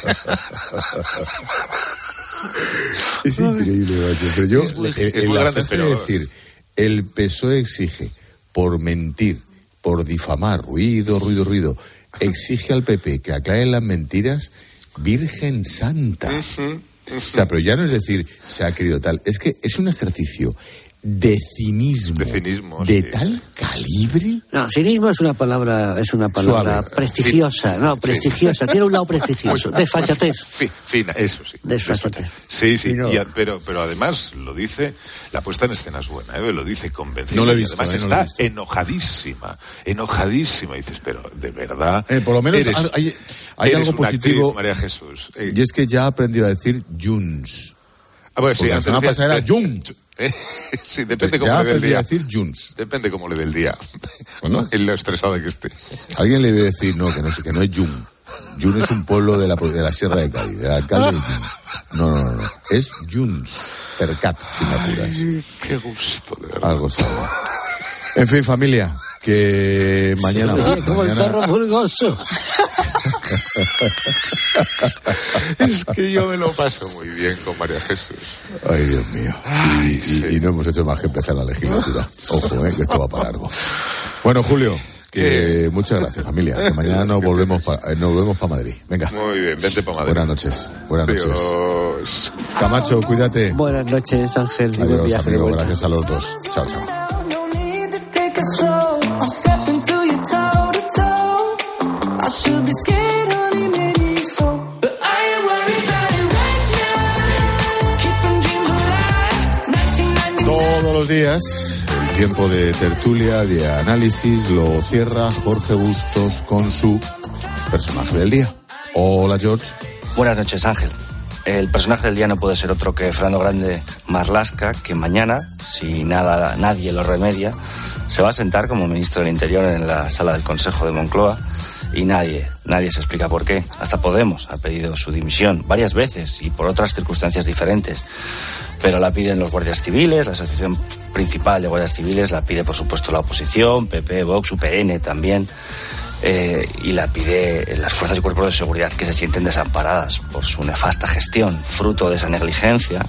Es increíble, macho. Pero yo, Es muy- eh, es en muy la grande, frase pero- de decir, el PSOE exige por mentir, por difamar, ruido, ruido, ruido, exige al PP que aclare las mentiras, Virgen Santa. O sea, pero ya no es decir se ha querido tal, es que es un ejercicio de cinismo, De cinismo, de sí. tal calibre. No, cinismo es una palabra, es una palabra Suave. prestigiosa, no, prestigiosa, tiene un lado prestigioso, desfachatez. Fi- fina, eso sí. Desfachatez. Sí, sí, no- a- pero, pero además lo dice, la puesta en escena es buena, ¿eh? lo dice convencido. No lo he y visto, además ¿eh? No está visto. enojadísima, enojadísima. Y dices, pero de verdad. Eh, por lo menos eres- hay, hay eres algo positivo. actriz, María Jesús. Eh, Y es que ya ha aprendido a decir Junts. ah, bueno, sí, la semana pasada era Jun. Eh, sí, depende cómo Ya le dé el día. decir Junts. Depende cómo le dé el día. Bueno. en lo estresada que esté. Alguien le debe decir, no, que no, que no es Jun. Jun es un pueblo de la, de la Sierra de Cádiz, del alcalde de Jun. No, no, no, no. Es Juns. Percat, si me apuras. Qué gusto, de verdad. Algo sabe. En fin, familia, que mañana... Oye, como el mañana- perro. Es que yo me lo paso muy bien con María Jesús. Ay, Dios mío. Y, y- y no hemos hecho más que empezar la legislatura. Ojo, eh, que esto va para largo. Bueno, Julio, que muchas gracias, familia. Que mañana nos volvemos para nos volvemos para Madrid. Venga. Muy bien, vente para Madrid. Buenas noches. Buenas noches. Camacho, cuídate. Buenas noches, Ángel. buen Adiós, amigo. Gracias a los dos. Chao, chao. Días, el tiempo de tertulia, de análisis, lo cierra Jorge Bustos con su personaje del día. Hola, George. Buenas noches, Ángel. El personaje del día no puede ser otro que Fernando Grande Marlasca, que mañana, si nada, nadie lo remedia, se va a sentar como ministro del Interior en la sala del Consejo de Moncloa y nadie, nadie se explica por qué. Hasta Podemos ha pedido su dimisión varias veces y por otras circunstancias diferentes. Pero la piden los guardias civiles, la asociación principal de guardias civiles, la pide por supuesto la oposición, PP, Vox, UPN también eh, y la pide las fuerzas y cuerpos de seguridad que se sienten desamparadas por su nefasta gestión. Fruto de esa negligencia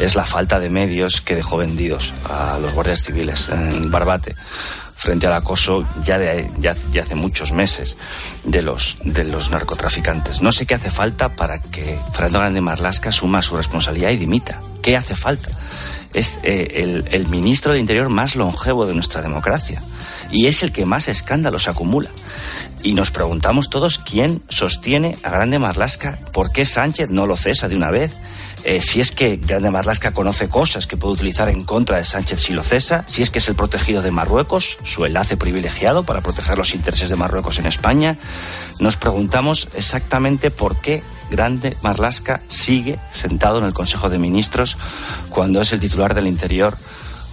es la falta de medios que dejó vendidos a los guardias civiles en Barbate frente al acoso ya de ya, hace muchos meses de los de los narcotraficantes. No sé qué hace falta para que Fernando Grande Marlasca asuma su responsabilidad y dimita. ¿Qué hace falta? Es eh, el, el ministro de Interior más longevo de nuestra democracia y es el que más escándalos acumula. Y nos preguntamos todos quién sostiene a Grande Marlasca, por qué Sánchez no lo cesa de una vez, eh, si es que Grande Marlasca conoce cosas que puede utilizar en contra de Sánchez si lo cesa, si es que es el protegido de Marruecos, su enlace privilegiado para proteger los intereses de Marruecos en España, nos preguntamos exactamente por qué Grande Marlasca sigue sentado en el Consejo de Ministros cuando es el titular del Interior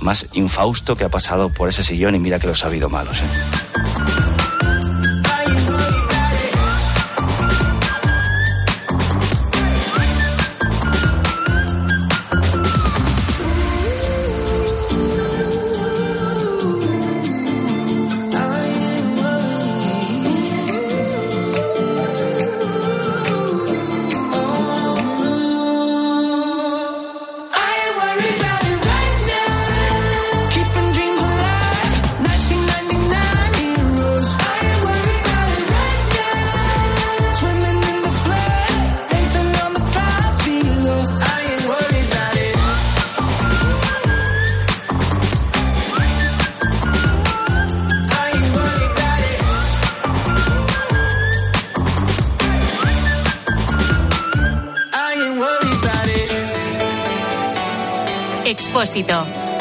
más infausto que ha pasado por ese sillón y mira que los ha habido malos.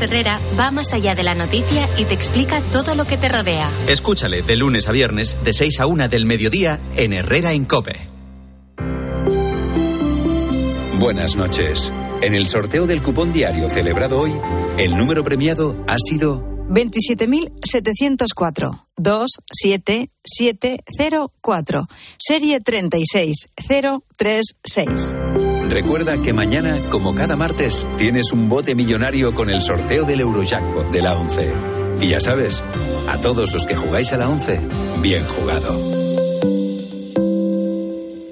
Herrera va más allá de la noticia y te explica todo lo que te rodea. Escúchale de lunes a viernes, de 6 a 1 del mediodía, en Herrera en Cope. Buenas noches. En el sorteo del cupón diario celebrado hoy, el número premiado ha sido 27.704. 27704. Serie 36036. Recuerda que mañana, como cada martes, tienes un bote millonario con el sorteo del Eurojackpot de la 11. Y ya sabes, a todos los que jugáis a la 11, bien jugado.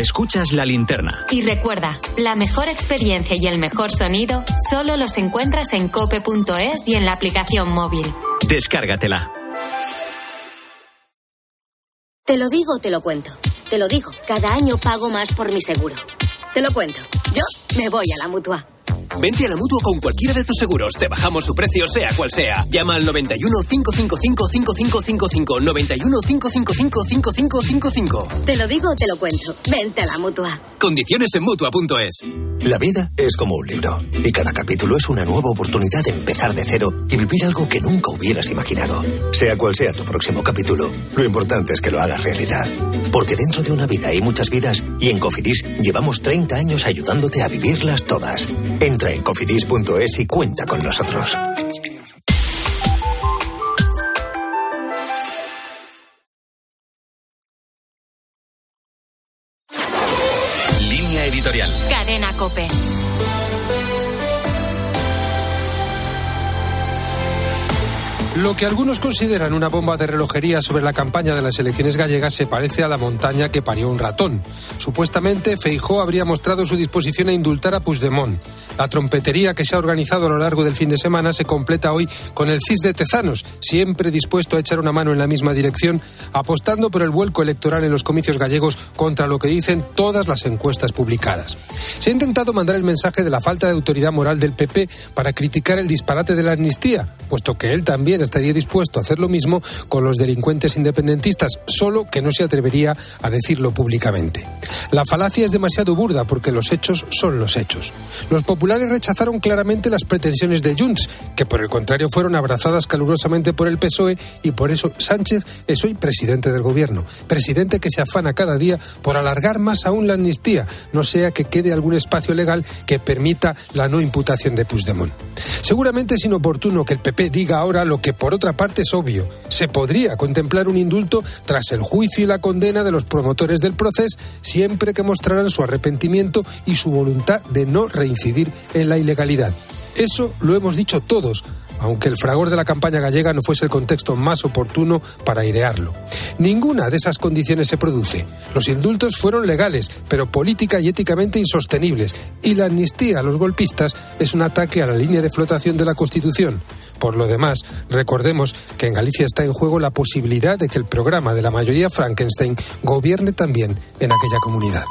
Escuchas la linterna. Y recuerda, la mejor experiencia y el mejor sonido solo los encuentras en cope.es y en la aplicación móvil. Descárgatela. Te lo digo te lo cuento. Te lo digo, cada año pago más por mi seguro. Te lo cuento. Yo me voy a la mutua. Vente a la mutua con cualquiera de tus seguros. Te bajamos su precio, sea cual sea. Llama al 91 555 5555. 91 555 5555. Te lo digo o te lo cuento. Vente a la mutua. Condiciones en mutua.es. La vida es como un libro y cada capítulo es una nueva oportunidad de empezar de cero y vivir algo que nunca hubieras imaginado. Sea cual sea tu próximo capítulo, lo importante es que lo hagas realidad. Porque dentro de una vida hay muchas vidas y en Cofidis llevamos 30 años ayudándote a vivirlas todas. Entra en cofidis.es y cuenta con nosotros. Línea editorial. Cadena Cope. Lo que algunos consideran una bomba de relojería sobre la campaña de las elecciones gallegas se parece a la montaña que parió un ratón. Supuestamente, Feijó habría mostrado su disposición a indultar a Puigdemont. La trompetería que se ha organizado a lo largo del fin de semana se completa hoy con el CIS de Tezanos, siempre dispuesto a echar una mano en la misma dirección, apostando por el vuelco electoral en los comicios gallegos contra lo que dicen todas las encuestas publicadas. Se ha intentado mandar el mensaje de la falta de autoridad moral del PP para criticar el disparate de la amnistía, puesto que él también estaría dispuesto a hacer lo mismo con los delincuentes independentistas, solo que no se atrevería a decirlo públicamente. La falacia es demasiado burda porque los hechos son los hechos. Los rechazaron claramente las pretensiones de Junts, que por el contrario fueron abrazadas calurosamente por el PSOE y por eso Sánchez es hoy presidente del gobierno. Presidente que se afana cada día por alargar más aún la amnistía, no sea que quede algún espacio legal que permita la no imputación de Puigdemont. Seguramente es inoportuno que el PP diga ahora lo que por otra parte es obvio. Se podría contemplar un indulto tras el juicio y la condena de los promotores del proceso, siempre que mostraran su arrepentimiento y su voluntad de no reincidir en la ilegalidad. Eso lo hemos dicho todos, aunque el fragor de la campaña gallega no fuese el contexto más oportuno para airearlo. Ninguna de esas condiciones se produce. Los indultos fueron legales, pero política y éticamente insostenibles, y la amnistía a los golpistas es un ataque a la línea de flotación de la Constitución. Por lo demás, recordemos que en Galicia está en juego la posibilidad de que el programa de la mayoría Frankenstein gobierne también en aquella comunidad.